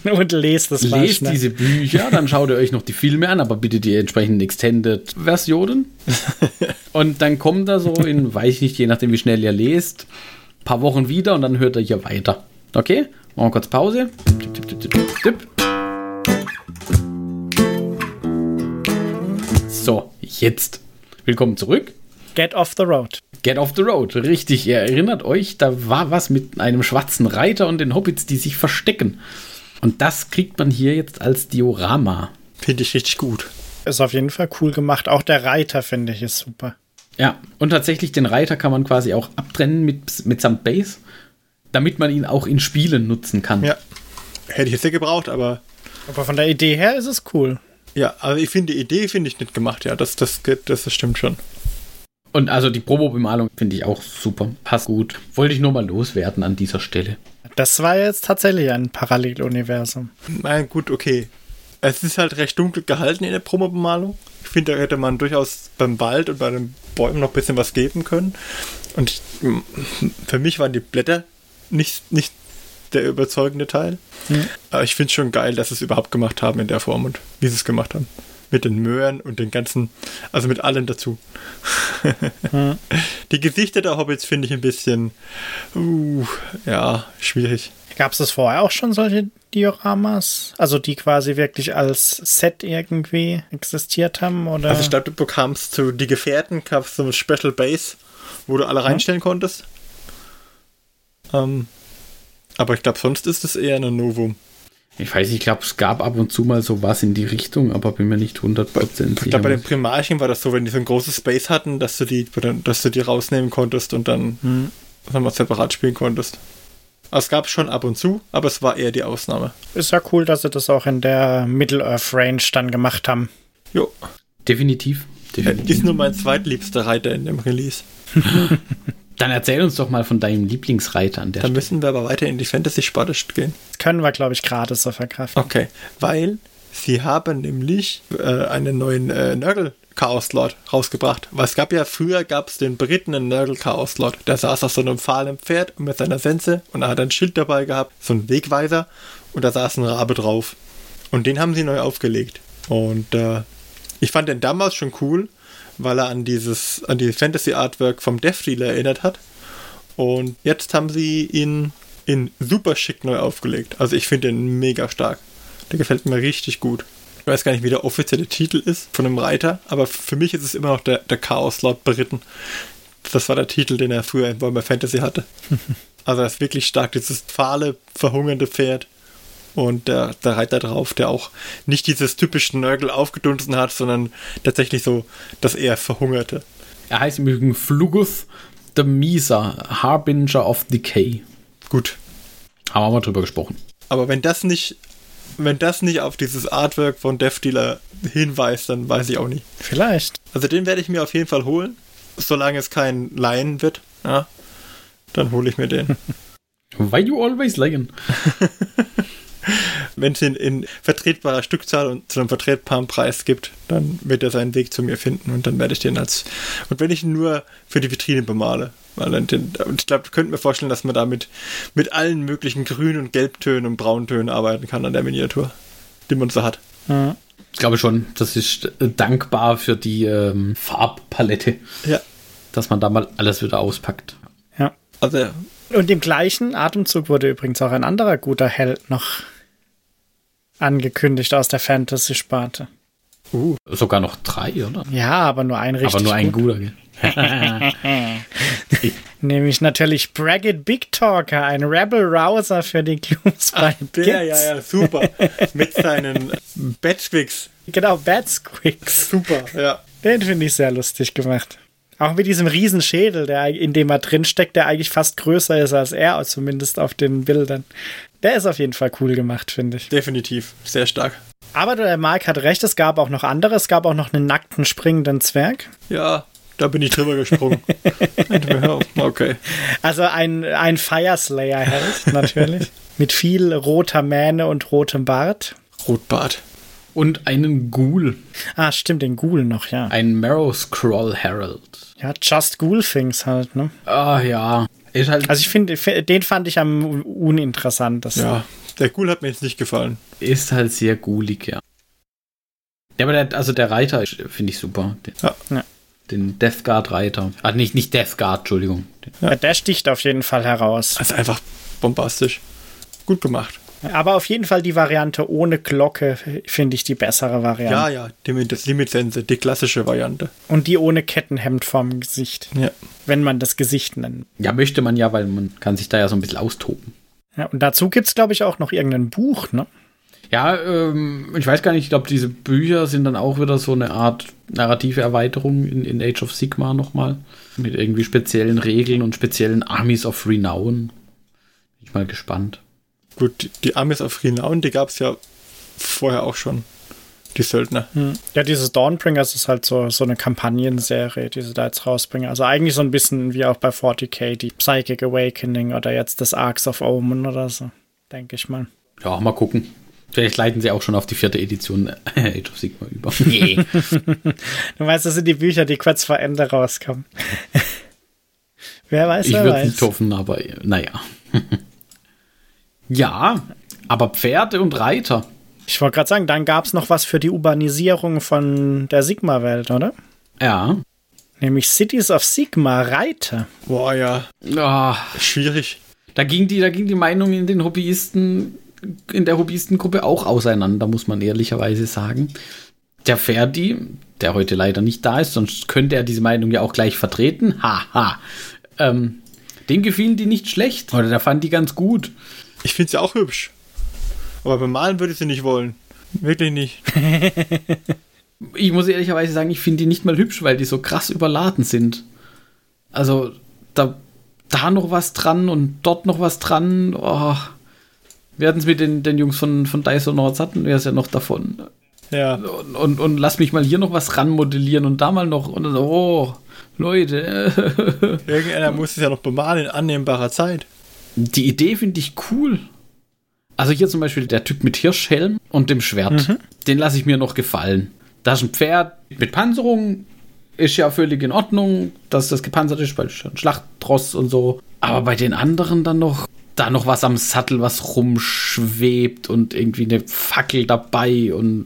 Und lest es mal Lest diese Bücher, dann schaut ihr euch noch die Filme an, aber bitte die entsprechenden Extended-Versionen. und dann kommt er so in, weiß ich nicht, je nachdem wie schnell ihr lest, paar Wochen wieder und dann hört ihr hier weiter. Okay? Machen wir kurz Pause. Tipp, tipp, tipp, tipp, tipp, tipp. So, jetzt. Willkommen zurück. Get off the road. Get off the road. Richtig, ihr erinnert euch, da war was mit einem schwarzen Reiter und den Hobbits, die sich verstecken. Und das kriegt man hier jetzt als Diorama. Finde ich richtig gut. Ist auf jeden Fall cool gemacht. Auch der Reiter, finde ich, ist super. Ja, und tatsächlich den Reiter kann man quasi auch abtrennen mit, mitsamt Base, damit man ihn auch in Spielen nutzen kann. Ja. Hätte ich jetzt nicht gebraucht, aber Aber von der Idee her ist es cool. ja, also ich finde die Idee finde ich nicht gemacht, ja. Das, das, das, das stimmt schon. Und also die Probo-Bemalung finde ich auch super. Passt gut. Wollte ich nur mal loswerden an dieser Stelle. Das war jetzt tatsächlich ein Paralleluniversum. Na gut, okay. Es ist halt recht dunkel gehalten in der Promobemalung. Ich finde, da hätte man durchaus beim Wald und bei den Bäumen noch ein bisschen was geben können. Und ich, für mich waren die Blätter nicht, nicht der überzeugende Teil. Aber ich finde es schon geil, dass sie es überhaupt gemacht haben in der Form und wie sie es gemacht haben. Mit den Möhren und den ganzen, also mit allem dazu. Die Gesichter der Hobbits finde ich ein bisschen, uh, ja, schwierig. Gab es das vorher auch schon, solche Dioramas? Also die quasi wirklich als Set irgendwie existiert haben? Oder? Also ich glaube, du bekamst zu die Gefährten, gab es so eine Special Base, wo du alle reinstellen konntest. Ähm, aber ich glaube, sonst ist es eher ein Novum. Ich weiß nicht, ich glaube, es gab ab und zu mal sowas in die Richtung, aber bin mir nicht 100% Ich sicher. glaube, bei den Primarchen war das so, wenn die so ein großes Space hatten, dass du die, dass du die rausnehmen konntest und dann sagen wir, separat spielen konntest. Also es gab schon ab und zu, aber es war eher die Ausnahme. ist ja cool, dass sie das auch in der Middle-Earth-Range dann gemacht haben. Jo, Definitiv. äh, definitiv. ist nur mein zweitliebster Reiter in dem Release. Dann erzähl uns doch mal von deinem Lieblingsreiter an der Dann Stelle. müssen wir aber weiter in die Fantasy-Sparte gehen. Das können wir, glaube ich, gerade so verkraften. Okay, weil sie haben nämlich äh, einen neuen äh, Nurgle Chaos Lord rausgebracht. Weil es gab ja früher gab es den Briten einen Nurgle Chaos Lord. Der saß auf so einem fahlen Pferd mit seiner Sense und er hat ein Schild dabei gehabt, so ein Wegweiser und da saß ein Rabe drauf. Und den haben sie neu aufgelegt. Und äh, ich fand den damals schon cool, weil er an dieses an die Fantasy Artwork vom Death Dealer erinnert hat. Und jetzt haben sie ihn in super schick neu aufgelegt. Also ich finde den mega stark. Der gefällt mir richtig gut. Ich weiß gar nicht, wie der offizielle Titel ist von einem Reiter, aber für mich ist es immer noch der, der Chaos Lord Briten. Das war der Titel, den er früher in Warhammer Fantasy hatte. also er ist wirklich stark, dieses fahle, verhungernde Pferd. Und der, der Reiter drauf, der auch nicht dieses typische Nörgel aufgedunsen hat, sondern tatsächlich so, dass er verhungerte. Er heißt im Übrigen Fluguth the Misa, Harbinger of Decay. Gut, Haben wir mal drüber gesprochen. Aber wenn das nicht, wenn das nicht auf dieses Artwork von Death Dealer hinweist, dann weiß ich auch nicht. Vielleicht. Also den werde ich mir auf jeden Fall holen, solange es kein Lion wird. Ja, dann hole ich mir den. Why you always lying? Wenn es ihn in vertretbarer Stückzahl und zu einem vertretbaren Preis gibt, dann wird er seinen Weg zu mir finden und dann werde ich den als. Und wenn ich ihn nur für die Vitrine bemale, weil dann den, und ich glaube, könnt mir vorstellen, dass man damit mit allen möglichen Grün- und Gelbtönen und Brauntönen arbeiten kann an der Miniatur, die man so hat. Ja. Ich glaube schon, das ist äh, dankbar für die ähm, Farbpalette, Ja. dass man da mal alles wieder auspackt. ja. Also, Und im gleichen Atemzug wurde übrigens auch ein anderer guter Held noch angekündigt aus der Fantasy-Sparte. uh, Sogar noch drei, oder? Ja, aber nur ein richtig Aber nur ein gut. guter. gell? Nämlich natürlich Braggett Big Talker, ein Rebel Rouser für die Clues bei der, ja, ja, super. Mit seinen Batchwicks. Genau, Bad Squicks. Super, ja. Den finde ich sehr lustig gemacht. Auch mit diesem Riesenschädel, der, in dem er drinsteckt, der eigentlich fast größer ist als er, zumindest auf den Bildern. Der ist auf jeden Fall cool gemacht, finde ich. Definitiv. Sehr stark. Aber der Mark hat recht, es gab auch noch andere. Es gab auch noch einen nackten springenden Zwerg. Ja, da bin ich drüber gesprungen. Okay. Also ein, ein Fireslayer-Held, natürlich. Mit viel roter Mähne und rotem Bart. Rotbart. Und einen Ghoul. Ah, stimmt, den Ghoul noch, ja. Ein Marrow Scroll Herald. Ja, Just Ghoul Things halt, ne? Ah ja. Ist halt, Also ich finde, den fand ich am uninteressantesten. Ja, der Ghoul hat mir jetzt nicht gefallen. ist halt sehr ghoulig, ja. Ja, aber der, also der Reiter finde ich super. Den, Ja. Ja. den Death Guard Reiter. Ah, nicht, nicht Death Guard, Entschuldigung. Ja, Der sticht auf jeden Fall heraus. Das ist einfach bombastisch. Gut gemacht. Aber auf jeden Fall die Variante ohne Glocke finde ich die bessere Variante. Ja, ja, die, das Limitsense, die klassische Variante. Und die ohne Kettenhemd vorm Gesicht. Ja. Wenn man das Gesicht nennt. ja, möchte man ja, weil man kann sich da ja so ein bisschen austoben. Ja, und dazu gibt es, glaube ich, auch noch irgendein Buch, ne? Ja, ähm, ich weiß gar nicht, ich glaube, diese Bücher sind dann auch wieder so eine Art narrative Erweiterung in, in Age of Sigma nochmal. Mit irgendwie speziellen Regeln und speziellen Armies of Renown. Bin ich mal gespannt. Gut, die- Armies auf Renown, die gab es ja vorher auch schon. Die Söldner. Ja, dieses Dawnbringers ist halt so, so eine Kampagnenserie, die sie da jetzt rausbringen. Also eigentlich so ein bisschen wie auch bei 40k, die Psychic Awakening oder jetzt das Arcs of Omen oder so, denke ich mal. Ja, mal gucken. Vielleicht leiten sie auch schon auf die vierte Edition Age of Sigma über. Du weißt, das sind die Bücher, die kurz vor Ende rauskommen. wer weiß, Ich wer würde weiß. nicht hoffen, aber äh, naja. ja, aber Pferde und Reiter. Ich wollte gerade sagen, dann gab es noch was für die Urbanisierung von der Sigma-Welt, oder? Ja. Nämlich Cities of Sigma Reiter. Boah, ja, Ah, schwierig. da ging die, da ging die Meinung in den Hobbyisten, in der Hobbyistengruppe auch auseinander, muss man ehrlicherweise sagen. Der Ferdi, der heute leider nicht da ist, sonst könnte er diese Meinung ja auch gleich vertreten. Haha. Ähm, dem gefielen die nicht schlecht. Oder der fand die ganz gut. Ich finde sie auch hübsch. Aber bemalen würde ich sie nicht wollen. Wirklich nicht. Ich muss ehrlicherweise sagen, ich finde die nicht mal hübsch, weil die so krass überladen sind. Also, da, da noch was dran und dort noch was dran. Oh. Wir hatten es mit den, den Jungs von, von Dysonauts, hatten wir es ja noch davon. Ja. Und, und, und lass mich mal hier noch was ranmodellieren und da mal noch. Und so, oh, Leute. Irgendeiner muss es ja noch bemalen in annehmbarer Zeit. Die Idee finde ich cool. Also hier zum Beispiel der Typ mit Hirschhelm und dem Schwert. Den lasse ich mir noch gefallen. Da ist ein Pferd mit Panzerung. Ist ja völlig in Ordnung, dass das gepanzert ist, weil es ist ja ein Schlachtross und so. Aber bei den anderen dann noch, da noch was am Sattel, was rumschwebt und irgendwie eine Fackel dabei und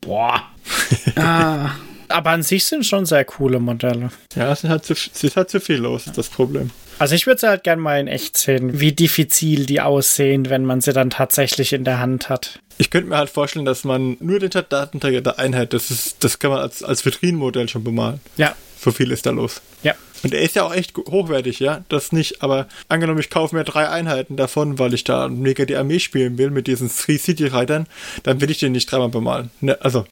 boah. ah, Aber an sich sind schon sehr coole Modelle. Ja, es ist halt zu, es ist halt zu viel los, das Problem. Also ich würde sie halt gerne mal in echt sehen, wie diffizil die aussehen, wenn man sie dann tatsächlich in der Hand hat. Ich könnte mir halt vorstellen, dass man nur den Datenträger der Einheit, das ist, das kann man als, als Vitrinenmodell schon bemalen. Ja, So viel ist da los. ja. Und er ist ja auch echt hochwertig, ja, das nicht, aber angenommen, ich kaufe mir drei Einheiten davon, weil ich da mega die Armee spielen will mit diesen Three City Reitern, dann will ich den nicht dreimal bemalen. Ne, also,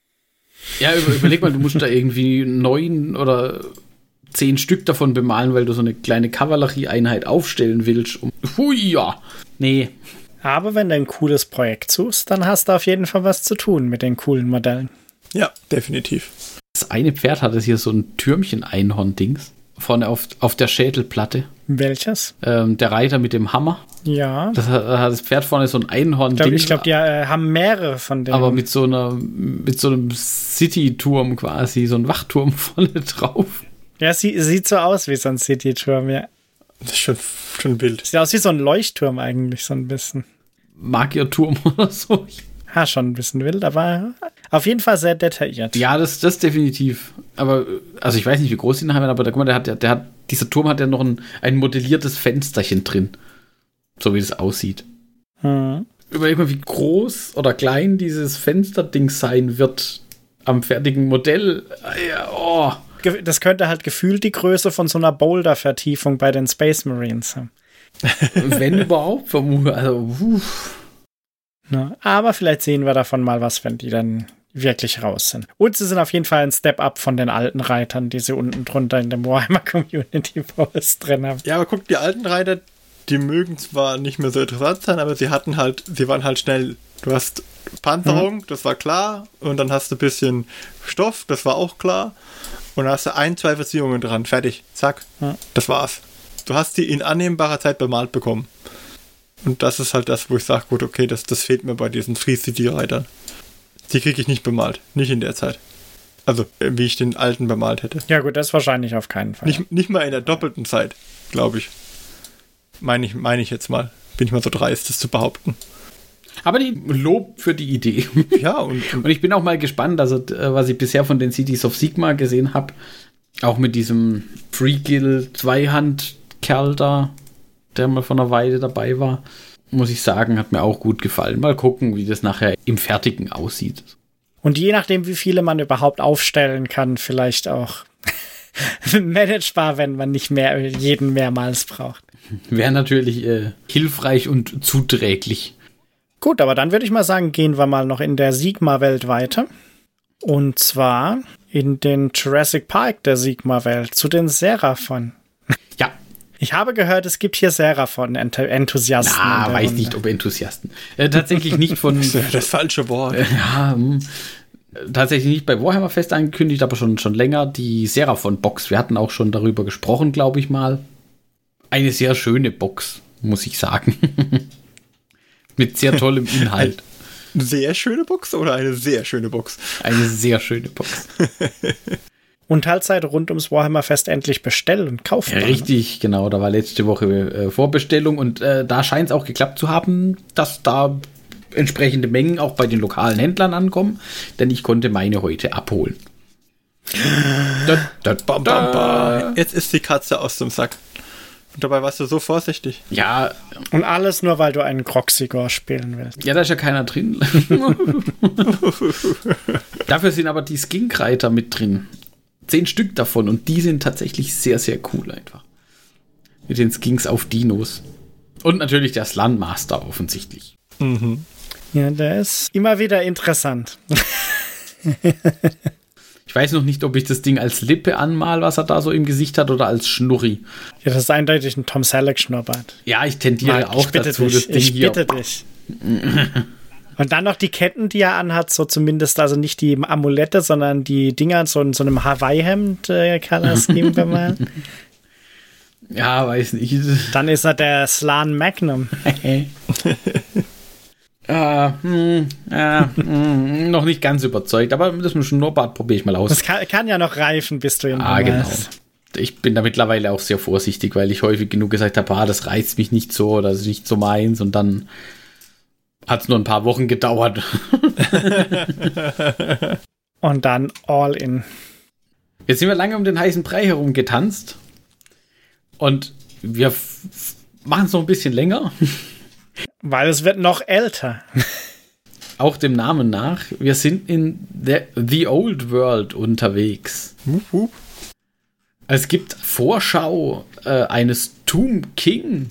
Ja, über, überleg mal, du musst da irgendwie neun oder zehn Stück davon bemalen, weil du so eine kleine Kavallerieeinheit aufstellen willst. Um, hui, ja. Nee. Aber wenn du ein cooles Projekt suchst, dann hast du auf jeden Fall was zu tun mit den coolen Modellen. Ja, definitiv. Das eine Pferd hatte hier so ein Türmchen-Einhorn-Dings. Vorne auf, auf der Schädelplatte. Welches? Ähm, der Reiter mit dem Hammer. Ja. Das hat, hat das Pferd vorne so ein Ich glaube, Einhorn-Ding. ich glaub, die äh, haben mehrere von denen. aber mit so einer, mit so einem City-Turm quasi, so ein Wachturm vorne drauf. Ja, sie, sieht so aus wie so ein City-Turm, ja. Das ist schon, schon wild. Sieht aus wie so ein Leuchtturm eigentlich, so ein bisschen. Magierturm oder so. Ha, schon ein bisschen wild, aber auf jeden Fall sehr detailliert. Ja, das, das definitiv. Aber, also ich weiß nicht, wie groß die haben, aber da, guck mal, der hat, der, der hat, dieser Turm hat ja noch ein, ein modelliertes Fensterchen drin. So wie das aussieht. Hm. Überleg mal, wie groß oder klein dieses Fensterding sein wird am fertigen Modell. Ah, Ja, oh. Das könnte halt gefühlt die Größe von so einer Boulder-Vertiefung bei den Space Marines haben. Wenn überhaupt, vermute. Also, uff. Ne? Aber vielleicht sehen wir davon mal was, wenn die dann wirklich raus sind. Und sie sind auf jeden Fall ein Step-up von den alten Reitern, die sie unten drunter in dem Warhammer Community Post drin haben. Ja, aber guck, die alten Reiter, die mögen zwar nicht mehr so interessant sein, aber sie hatten halt, sie waren halt schnell. Du hast Panzerung, das war klar, und dann hast du ein bisschen Stoff, das war auch klar, und dann hast du ein, zwei Verzierungen dran, fertig, zack, das war's. Du hast die in annehmbarer Zeit bemalt bekommen. Und das ist halt das, wo ich sage, gut, okay, das, das fehlt mir bei diesen Free City Reitern. Die kriege ich nicht bemalt, nicht in der Zeit. Also, wie ich den alten bemalt hätte. Ja gut, das wahrscheinlich auf keinen Fall. Nicht, nicht mal in der doppelten Zeit, glaube ich. Meine ich, meine ich jetzt mal. Bin ich mal so dreist, das zu behaupten. Aber die Lob für die Idee. Ja, und, und ich bin auch mal gespannt, also äh, was ich bisher von den Cities of Sigma gesehen habe, auch mit diesem Freegill Zweihand-Kerl da, der mal von einer Weile dabei war, muss ich sagen, hat mir auch gut gefallen. Mal gucken, wie das nachher im Fertigen aussieht. Und je nachdem, wie viele man überhaupt aufstellen kann, vielleicht auch managebar, wenn man nicht mehr jeden mehrmals braucht. Wäre natürlich äh, hilfreich und zuträglich. Gut, aber dann würde ich mal sagen, gehen wir mal noch in der Sigma-Welt weiter. Und zwar in den Jurassic Park der Sigma-Welt zu den Seraphon. Ja, Ich habe gehört, es gibt hier Seraphon-Enthusiasten. ah, weiß Runde. nicht, ob Enthusiasten. Äh, tatsächlich nicht von, das falsche Wort. Ja, hm. tatsächlich nicht bei Warhammer Fest angekündigt, aber schon, schon länger die Seraphon-Box. Wir hatten auch schon darüber gesprochen, glaube ich mal. Eine sehr schöne Box, muss ich sagen. Mit sehr tollem Inhalt. Eine sehr schöne Box oder eine sehr schöne Box? Eine sehr schöne Box. Und halt seit rund ums Warhammer Fest endlich bestellen und kaufen. Ja, richtig, genau. Da war letzte Woche äh, Vorbestellung und äh, da scheint es auch geklappt zu haben, dass da entsprechende Mengen auch bei den lokalen Händlern ankommen, denn ich konnte meine heute abholen. Da, da, bam. Jetzt ist die Katze aus dem Sack. Und dabei warst du so vorsichtig. Ja, Und alles nur, weil du einen Croxigor spielen willst. Ja, da ist ja keiner drin. Dafür sind aber die Skinkreiter mit drin. Zehn Stück davon und die sind tatsächlich sehr, sehr cool einfach. Mit den Skinks auf Dinos. Und natürlich der Slunmaster offensichtlich. Ja, der ist immer wieder interessant. Ich weiß noch nicht, ob ich das Ding als Lippe anmal, was er da so im Gesicht hat, oder als Schnurri. Ja, das ist eindeutig ein Tom Selleck Schnurrbart. Ja, ich tendiere Marc, auch ich bitte dazu, dich, ich hier. bitte dich. Und dann noch die Ketten, die er anhat, so zumindest, also nicht die Amulette, sondern die Dinger so in so einem Hawaii-Hemd, äh, Color Scheme bemalt. Ja, weiß nicht. Dann ist er der Slan Magnum. Ah, hm, ah, hm, noch nicht ganz überzeugt, aber das mit dem Schnurrbart probiere ich mal aus. Das kann, kann ja noch reifen, bis du ihn Ah, genau. Ich bin da mittlerweile auch sehr vorsichtig, weil ich häufig genug gesagt habe, ah, das reizt mich nicht so oder das ist nicht so meins und dann hat es nur ein paar Wochen gedauert. Und dann all in. Jetzt sind wir lange um den heißen Brei herum getanzt und wir machen es noch ein bisschen länger, Weil es wird noch älter. auch dem Namen nach. Wir sind in the, the Old World unterwegs. Wup, wup. Es gibt Vorschau äh, eines Tomb King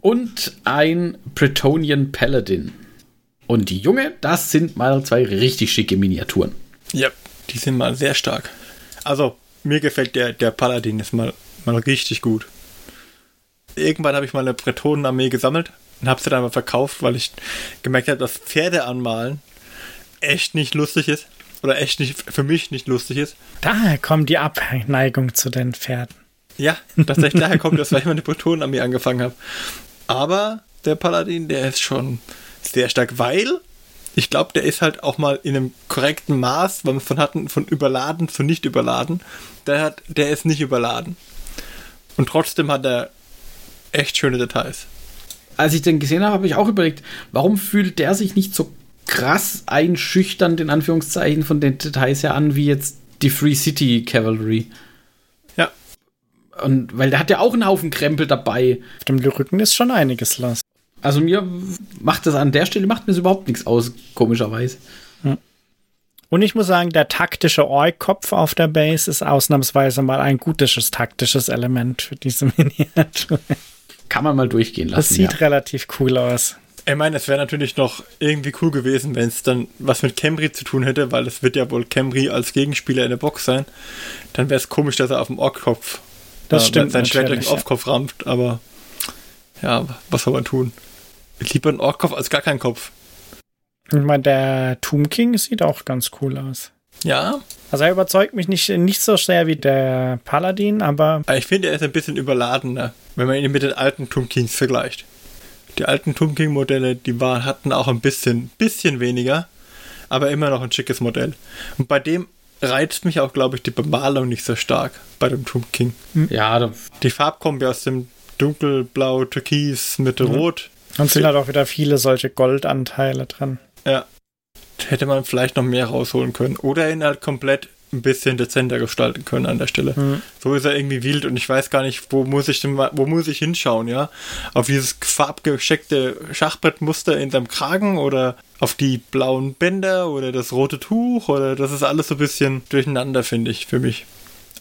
und ein Bretonian Paladin. Und die Junge, das sind mal zwei richtig schicke Miniaturen. Ja, die sind mal sehr stark. Also, mir gefällt der, der Paladin ist mal, mal richtig gut. Irgendwann habe ich mal eine Bretonenarmee gesammelt und habe sie dann aber verkauft, weil ich gemerkt habe, dass Pferde anmalen echt nicht lustig ist. Oder echt nicht für mich nicht lustig ist. Daher kommt die Abneigung zu den Pferden. Ja, tatsächlich daher kommt das, weil ich meine Bretonen an mir angefangen habe. Aber der Paladin, der ist schon sehr stark, weil ich glaube, der ist halt auch mal in einem korrekten Maß, weil wir von hatten, von überladen zu nicht überladen. Der, hat, der ist nicht überladen. Und trotzdem hat er echt schöne Details. Als ich den gesehen habe, habe ich auch überlegt, warum fühlt der sich nicht so krass einschüchternd, in Anführungszeichen, von den Details her an, wie jetzt die Free City Cavalry. Ja. Und weil der hat ja auch einen Haufen Krempel dabei. Auf dem Rücken ist schon einiges los. Also mir macht das an der Stelle macht mir überhaupt nichts aus, komischerweise. Und ich muss sagen, der taktische Ork-Kopf auf der Base ist ausnahmsweise mal ein gutes taktisches Element für diese Miniatur. Kann man mal durchgehen lassen. Das sieht ja. relativ cool aus. Ich meine, es wäre natürlich noch irgendwie cool gewesen, wenn es dann was mit Camry zu tun hätte, weil es wird ja wohl Camry als Gegenspieler in der Box sein. Dann wäre es komisch, dass er auf dem Ork-Kopf Das äh, stimmt sein Schwert durch den Ork-Kopf rammt, aber ja, was soll man tun? Lieber ein Ork-Kopf als gar kein Kopf. Ich meine, der Tomb King sieht auch ganz cool aus. Ja, Also er überzeugt mich nicht, nicht so sehr wie der Paladin, aber aber ich finde, er ist ein bisschen überladener, wenn man ihn mit den alten Tomb Kings vergleicht. Die alten Tomb King Modelle, die war, hatten auch ein bisschen, bisschen weniger, aber immer noch ein schickes Modell. Und bei dem reizt mich auch, glaube ich, die Bemalung nicht so stark bei dem Tomb King. Ja, da, Die Farbkombi aus dem dunkelblau, türkis mit rot, dann sind halt auch wieder viele solche Goldanteile drin. ja, hätte man vielleicht noch mehr rausholen können. Oder ihn halt komplett ein bisschen dezenter gestalten können an der Stelle. Mhm. So ist er irgendwie wild und ich weiß gar nicht, wo muss ich denn wo muss ich hinschauen, ja? Auf dieses farbgescheckte Schachbrettmuster in seinem Kragen oder auf die blauen Bänder oder das rote Tuch oder das ist alles so ein bisschen durcheinander, finde ich, für mich.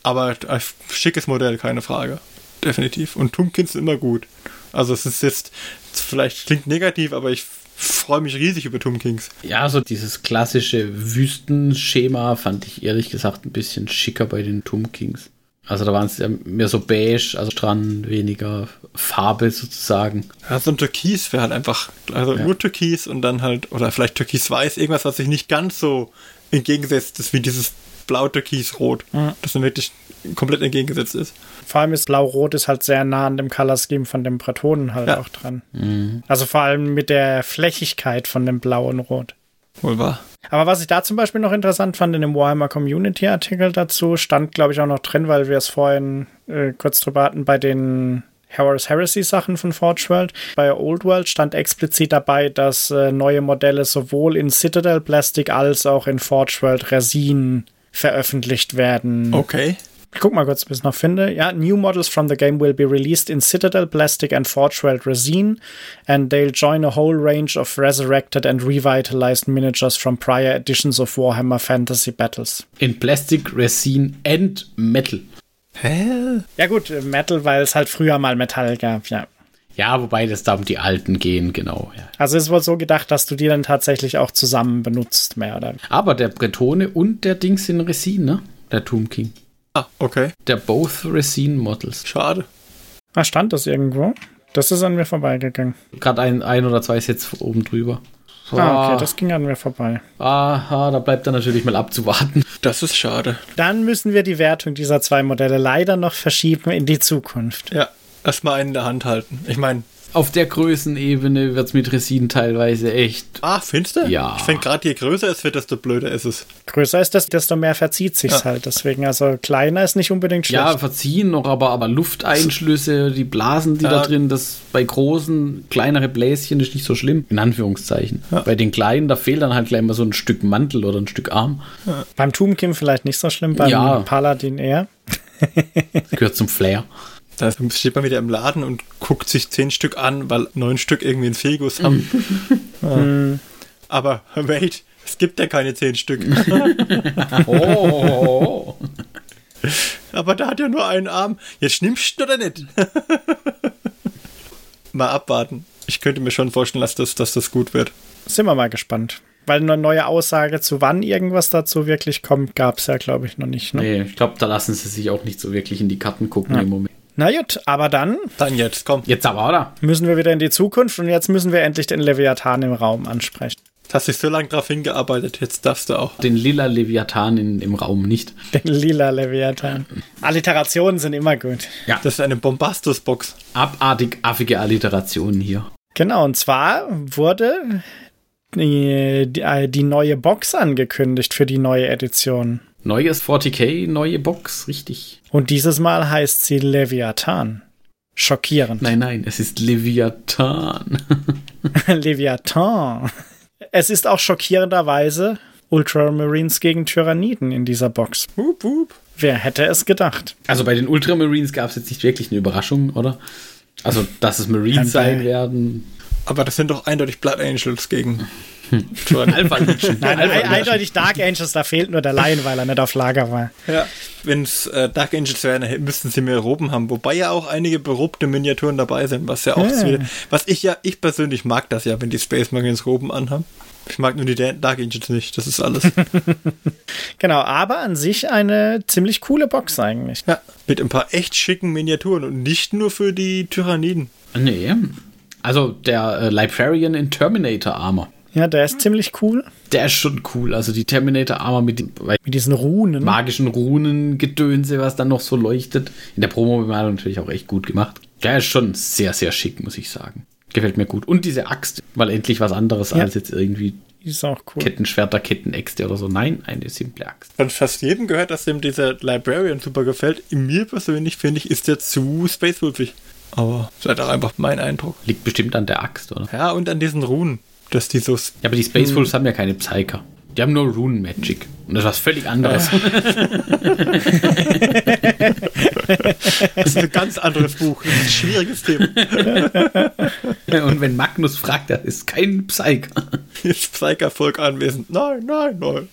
Aber ein schickes Modell, keine Frage. Definitiv. Und Tumpkins sind immer gut. Also es ist jetzt, vielleicht klingt negativ, aber ich freue mich riesig über Tumpkins. ja, so dieses klassische Wüstenschema fand ich ehrlich gesagt ein bisschen schicker bei den Tomb Kings. Also da waren es ja mehr so beige, also dran weniger Farbe sozusagen. Ja, so ein Türkis wäre halt einfach, also Ja. nur Türkis und dann halt, oder vielleicht Türkis-Weiß, irgendwas, was sich nicht ganz so entgegengesetzt ist wie dieses Blau-Türkis-Rot. Mhm. Das dann wirklich komplett entgegengesetzt ist. Vor allem ist Blau-Rot ist halt sehr nah an dem Color Scheme von dem Bretonen halt Ja. auch dran. Also vor allem mit der Flächigkeit von dem Blau und Rot. Wohl wahr. Aber was ich da zum Beispiel noch interessant fand in dem Warhammer Community Artikel dazu, stand glaube ich auch noch drin, weil wir es vorhin äh, kurz drüber hatten bei den Horus Heresy Sachen von Forge World. Bei Old World stand explizit dabei, dass äh, neue Modelle sowohl in Citadel Plastic als auch in Forge World Resin veröffentlicht werden. Okay. Ich guck mal kurz, ob ich es noch finde. Ja, new models from the game will be released in Citadel, Plastic and Forge World Resin, and they'll join a whole range of resurrected and revitalized miniatures from prior editions of Warhammer Fantasy Battles. In Plastic, Resin and Metal. Hä? Ja gut, äh, Metal, weil es halt früher mal Metall gab, ja. Ja, wobei das da um die alten gehen, genau. Ja. Also es ist wohl so gedacht, dass du die dann tatsächlich auch zusammen benutzt, mehr oder Aber der Bretone und der Dings sind Resin, ne? Der Tomb King. Ah, okay. Der Both Resin Models. Schade. Ah, stand das irgendwo? Das ist an mir vorbeigegangen. Gerade ein, ein oder zwei Sätze oben drüber. Ah, okay, das ging an mir vorbei. Aha, da bleibt dann natürlich mal abzuwarten. Das ist schade. Dann müssen wir die Wertung dieser zwei Modelle leider noch verschieben in die Zukunft. Ja, erstmal einen in der Hand halten. Ich meine, Auf der Größenebene wird es mit Resin teilweise echt. ah, findest du? Ja. Ich finde gerade je größer es wird, desto blöder ist es. Größer ist das, desto mehr verzieht sich's Ja. halt. Deswegen, also kleiner ist nicht unbedingt schlecht. Ja, verziehen noch, aber, aber Lufteinschlüsse, die Blasen, die da Ja. drin, das bei großen, kleinere Bläschen ist nicht so schlimm, in Anführungszeichen. Bei den kleinen, da fehlt dann halt gleich mal so ein Stück Mantel oder ein Stück Arm. Beim Tumkim vielleicht nicht so schlimm, beim Ja. Paladin eher. Das gehört zum Flair. Da steht man wieder im Laden und guckt sich zehn Stück an, weil neun Stück irgendwie einen Fegus haben. ja. Aber wait, es gibt ja keine zehn Stück. Oh. Aber da hat ja nur einen Arm. Jetzt nimmst du oder nicht? mal abwarten. Ich könnte mir schon vorstellen, dass das, dass das gut wird. Sind wir mal gespannt. Weil eine neue Aussage zu wann irgendwas dazu wirklich kommt, gab's ja, glaube ich, noch nicht. Ne? nee, ich glaube, da lassen sie sich auch nicht so wirklich in die Karten gucken Ja. im Moment. Na gut, aber dann Dann jetzt, komm. Jetzt aber, oder? müssen wir wieder in die Zukunft und jetzt müssen wir endlich den Leviathan im Raum ansprechen. Hast dich so lange drauf hingearbeitet, jetzt darfst du auch. Den lila Leviathan in, im Raum nicht. Den lila Leviathan. Alliterationen sind immer gut. Ja, Das ist eine Bombastus-Box. abartig affige Alliterationen hier. Genau, und zwar wurde die, die, äh, die neue Box angekündigt für die neue Edition. Neues 40k, neue Box, richtig. Und dieses Mal heißt sie Leviathan. Schockierend. Nein, nein, es ist Leviathan. Leviathan. Es ist auch schockierenderweise Ultramarines gegen Tyranniden in dieser Box. Hup, hup. Wer hätte es gedacht? Also bei den Ultramarines gab es jetzt nicht wirklich eine Überraschung, oder? Also, dass es Marines sein. werden. Aber das sind doch eindeutig Blood Angels gegen. Alpha Legion. Nein, Legion. eindeutig Dark Angels, da fehlt nur der Lion, weil er nicht auf Lager war. Ja. Wenn es äh, Dark Angels wären, dann müssten sie mehr Roben haben. Wobei ja auch einige berobte Miniaturen dabei sind, was ja auch Ja. wieder, Was ich ja, ich persönlich mag das ja, wenn die Space Marines Roben anhaben. Ich mag nur die Da- Dark Angels nicht, das ist alles. Genau, aber an sich eine ziemlich coole Box eigentlich. ja. Mit ein paar echt schicken Miniaturen und nicht nur für die Tyranniden. Nee. Also der äh, Librarian in Terminator Armor. Ja, der ist ziemlich cool. Der ist schon cool. Also die Terminator Armor mit Mit diesen Runen. magischen Runengedönse, was dann noch so leuchtet. In der Promo-Bemalung natürlich auch echt gut gemacht. Der ist schon sehr, sehr schick, muss ich sagen. Gefällt mir gut. Und diese Axt, weil endlich was anderes Ja. als jetzt irgendwie Die ist auch cool. Kettenschwerter, Kettenäxte oder so. Nein, eine simple Axt. Von fast jedem gehört, dass dem dieser Librarian super gefällt. Mir persönlich finde ich, ist der zu spacewolfig. Aber das ist halt auch einfach mein Eindruck. Liegt bestimmt an der Axt, oder? Ja, und an diesen Runen, dass die so. Ja, aber die Space Wolves haben ja keine Psyker. Die haben nur Rune Magic. Und das ist was völlig anderes. Das ist ein ganz anderes Buch. Das ist ein schwieriges Thema. Und wenn Magnus fragt, das ist kein Psyker. Ist Psyker-Volk anwesend? Nein, nein, nein.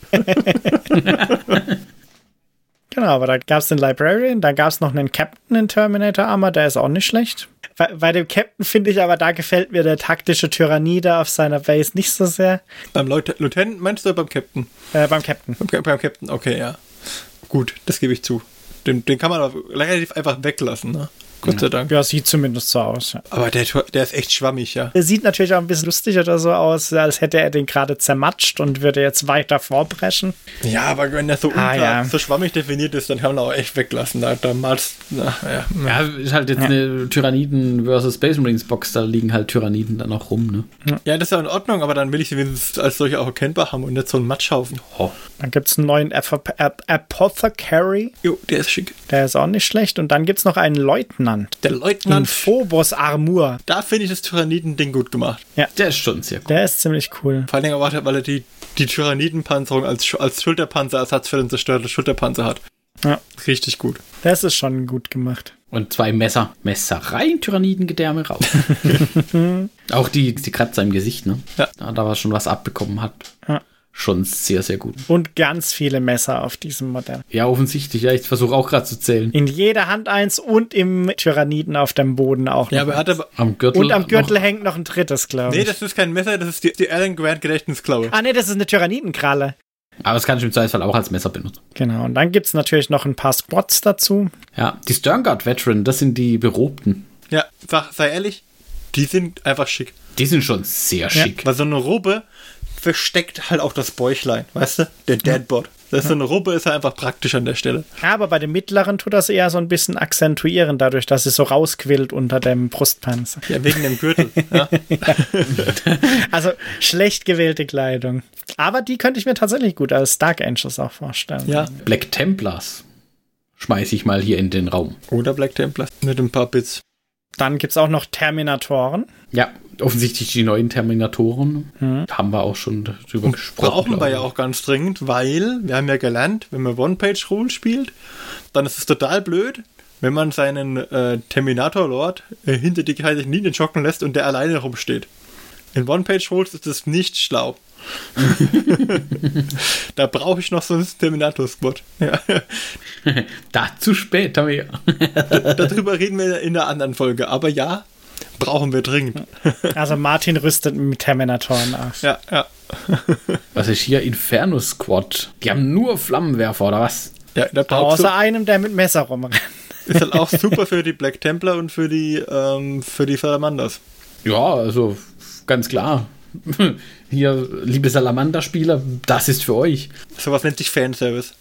Genau, aber da gab es den Librarian, da gab es noch einen Captain in Terminator Armor, der ist auch nicht schlecht. Bei, bei dem Captain finde ich aber, da gefällt mir der taktische Tyrannide auf seiner Base nicht so sehr. Beim Leut Lieutenant meinst du oder beim Captain? Äh, beim Captain. Beim, beim Captain, okay, ja. Gut, das gebe ich zu. Den, den kann man aber relativ einfach weglassen, ne? Gott sei Dank. Ja, sieht zumindest so aus. Ja. Aber der, der ist echt schwammig, ja. Er sieht natürlich auch ein bisschen lustig oder so aus, als hätte er den gerade zermatscht und würde jetzt weiter vorbrechen. Ja, aber wenn der so Ah, unklar, ja. so schwammig definiert ist, dann kann man auch echt weglassen. Da, da malst, na, ja. Ja, ist halt jetzt eine Tyranniden versus Space Marines Box. Da liegen halt Tyranniden dann auch rum, ne? ja, das ist ja in Ordnung, aber dann will ich sie wenigstens als solche auch erkennbar haben und nicht so einen Matschhaufen. Oh. Dann gibt es einen neuen Apo- Ap Apothecary, Jo, der ist schick. der ist auch nicht schlecht. Und dann gibt es noch einen Leutnant Der in Leutnant, Phobos Armur. da finde ich das Tyranniden-Ding gut gemacht. Der ist schon sehr cool. Der ist ziemlich cool. Vor allen Dingen aber, weil er die, die Tyrannidenpanzerung als, als Schulterpanzerersatz für den zerstörten Schulterpanzer hat. Ja. Richtig gut. Das ist schon gut gemacht. Und zwei Messer. Messereien, Tyrannidengedärme raus. auch die, die Kratzer im Gesicht, ne? Ja. Da, da was schon was abbekommen hat. Ja. Schon sehr, sehr gut. Und ganz viele Messer auf diesem Modell. Ja, offensichtlich. Ja, ich versuche auch gerade zu zählen. In jeder Hand eins und im Tyranniden auf dem Boden auch. Ja, noch. aber er hat aber. Am Gürtel. und am Gürtel noch- hängt noch ein drittes, glaube Nee, ich. das ist kein Messer, das ist die, die Alan Grant Gedächtnisklaue. ah, nee, das ist eine Tyrannidenkralle. Aber das kann ich im Zweifelsfall auch als Messer benutzen. Genau. Und dann gibt es natürlich noch ein paar Squats dazu. Ja, die Sternguard Veteran, das sind die Berobten. Ja, sag, sei ehrlich, die sind einfach schick. Die sind schon sehr schick. Weil so eine Robbe versteckt halt auch das Bäuchlein, weißt du? Der Deadbot. Das ist so eine Robbe ist halt einfach praktisch an der Stelle. Ja, aber bei dem mittleren tut das eher so ein bisschen akzentuieren, dadurch, dass es so rausquillt unter dem Brustpanzer. Ja, wegen dem Gürtel. ja. Also schlecht gewählte Kleidung. Aber die könnte ich mir tatsächlich gut als Dark Angels auch vorstellen. ja. Black Templars schmeiße ich mal hier in den Raum. Oder Black Templar. Mit ein paar Bits. Dann gibt es auch noch Terminatoren. Ja, offensichtlich die neuen Terminatoren. Haben wir auch schon drüber gesprochen. Brauchen wir ja auch ganz dringend, weil wir haben ja gelernt, wenn man One-Page-Rule spielt, dann ist es total blöd, wenn man seinen äh, Terminator-Lord äh, hinter die kalten Linien schocken lässt und der alleine rumsteht. In One-Page-Rules ist das nicht schlau. da brauche ich noch so einen Terminator-Squad. Ja. Dazu später mehr. Darüber reden wir in einer anderen Folge. Aber ja, brauchen wir dringend. Also Martin rüstet mit Terminatoren aus. Ja, ja. Was ist hier? Inferno Squad. Die haben nur Flammenwerfer, oder was? Ja, brauchst du, Außer einem, der mit Messer rumrennt. Ist halt auch super für die Black Templar und für die, ähm, für die Salamanders. Ja, also ganz klar. Hier, liebe Salamander-Spieler, das ist für euch. Sowas nennt sich Fanservice.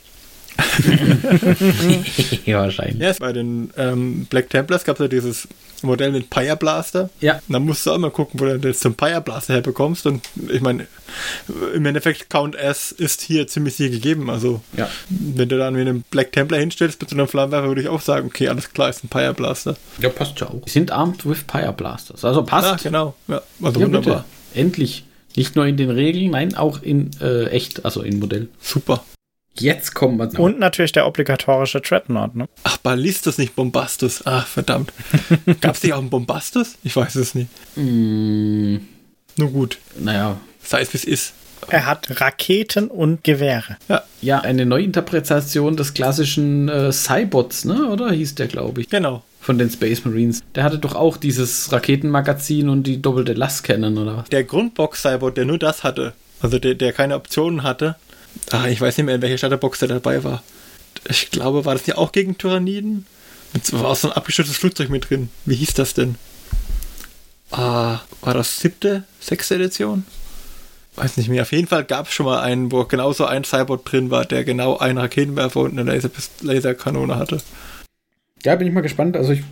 ja, wahrscheinlich. Ja, bei den ähm, Black Templars gab es ja dieses Modell mit Pyre Blaster. Ja. Da musst du auch mal gucken, wo du das zum Pyre Blaster herbekommst. Und ich meine, im Endeffekt Count S ist hier ziemlich sehr gegeben. Also, Ja. wenn du dann wie einen Black Templar hinstellst mit so einem Flammenwerfer, würde ich auch sagen, okay, alles klar, ist ein Pyre Blaster. Ja, passt ja auch. Die sind armed with Pyre Blasters. Also Ah, passt. genau. Ja, also Ja, wunderbar. bitte. Endlich. Nicht nur in den Regeln, nein, auch in äh, echt, also in Modell. Super. Jetzt kommen wir Und natürlich der obligatorische Dreadnought, ne? Ach, Ballistus, nicht Bombastus. Ach, verdammt. Gab es nicht auch einen Bombastus? Ich weiß es nicht. Mm, Nur gut. naja, Sei es wie es ist. Er hat Raketen und Gewehre. Ja, ja, eine Neuinterpretation des klassischen äh, Cybots, ne? Oder hieß der, glaube ich, genau. von den Space Marines. Der hatte doch auch dieses Raketenmagazin und die doppelte Lastcannon, oder was? Der Grundbox-Cybot, der nur das hatte, also der, der keine Optionen hatte, ah, ich weiß nicht mehr, in welcher Starterbox der dabei war. Ich glaube, war das ja auch gegen Tyranniden? Mit, war auch so ein abgestürztes Flugzeug mit drin. Wie hieß das denn? Ah, war das siebte, sechste Edition? Weiß nicht mehr. Auf jeden Fall gab es schon mal einen, wo genauso ein Cybot drin war, der genau einen Raketenwerfer und eine Laser Laserkanone hatte. Ja, bin ich mal gespannt. Also ich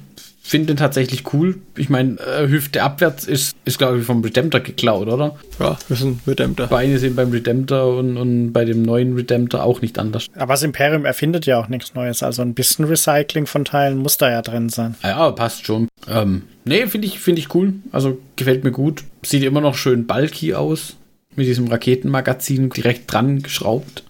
finde den tatsächlich cool. Ich meine, äh, Hüfte abwärts ist, ist glaube ich, vom Redemptor geklaut, oder? Ja, das ist ein Redemptor. Beine sind beim Redemptor und, und bei dem neuen Redemptor auch nicht anders. Aber das Imperium erfindet ja auch nichts Neues. Also ein bisschen Recycling von Teilen muss da ja drin sein. Ah Ja, passt schon. Ähm, nee, finde ich, finde ich cool. Also gefällt mir gut. Sieht immer noch schön bulky aus. Mit diesem Raketenmagazin direkt dran geschraubt,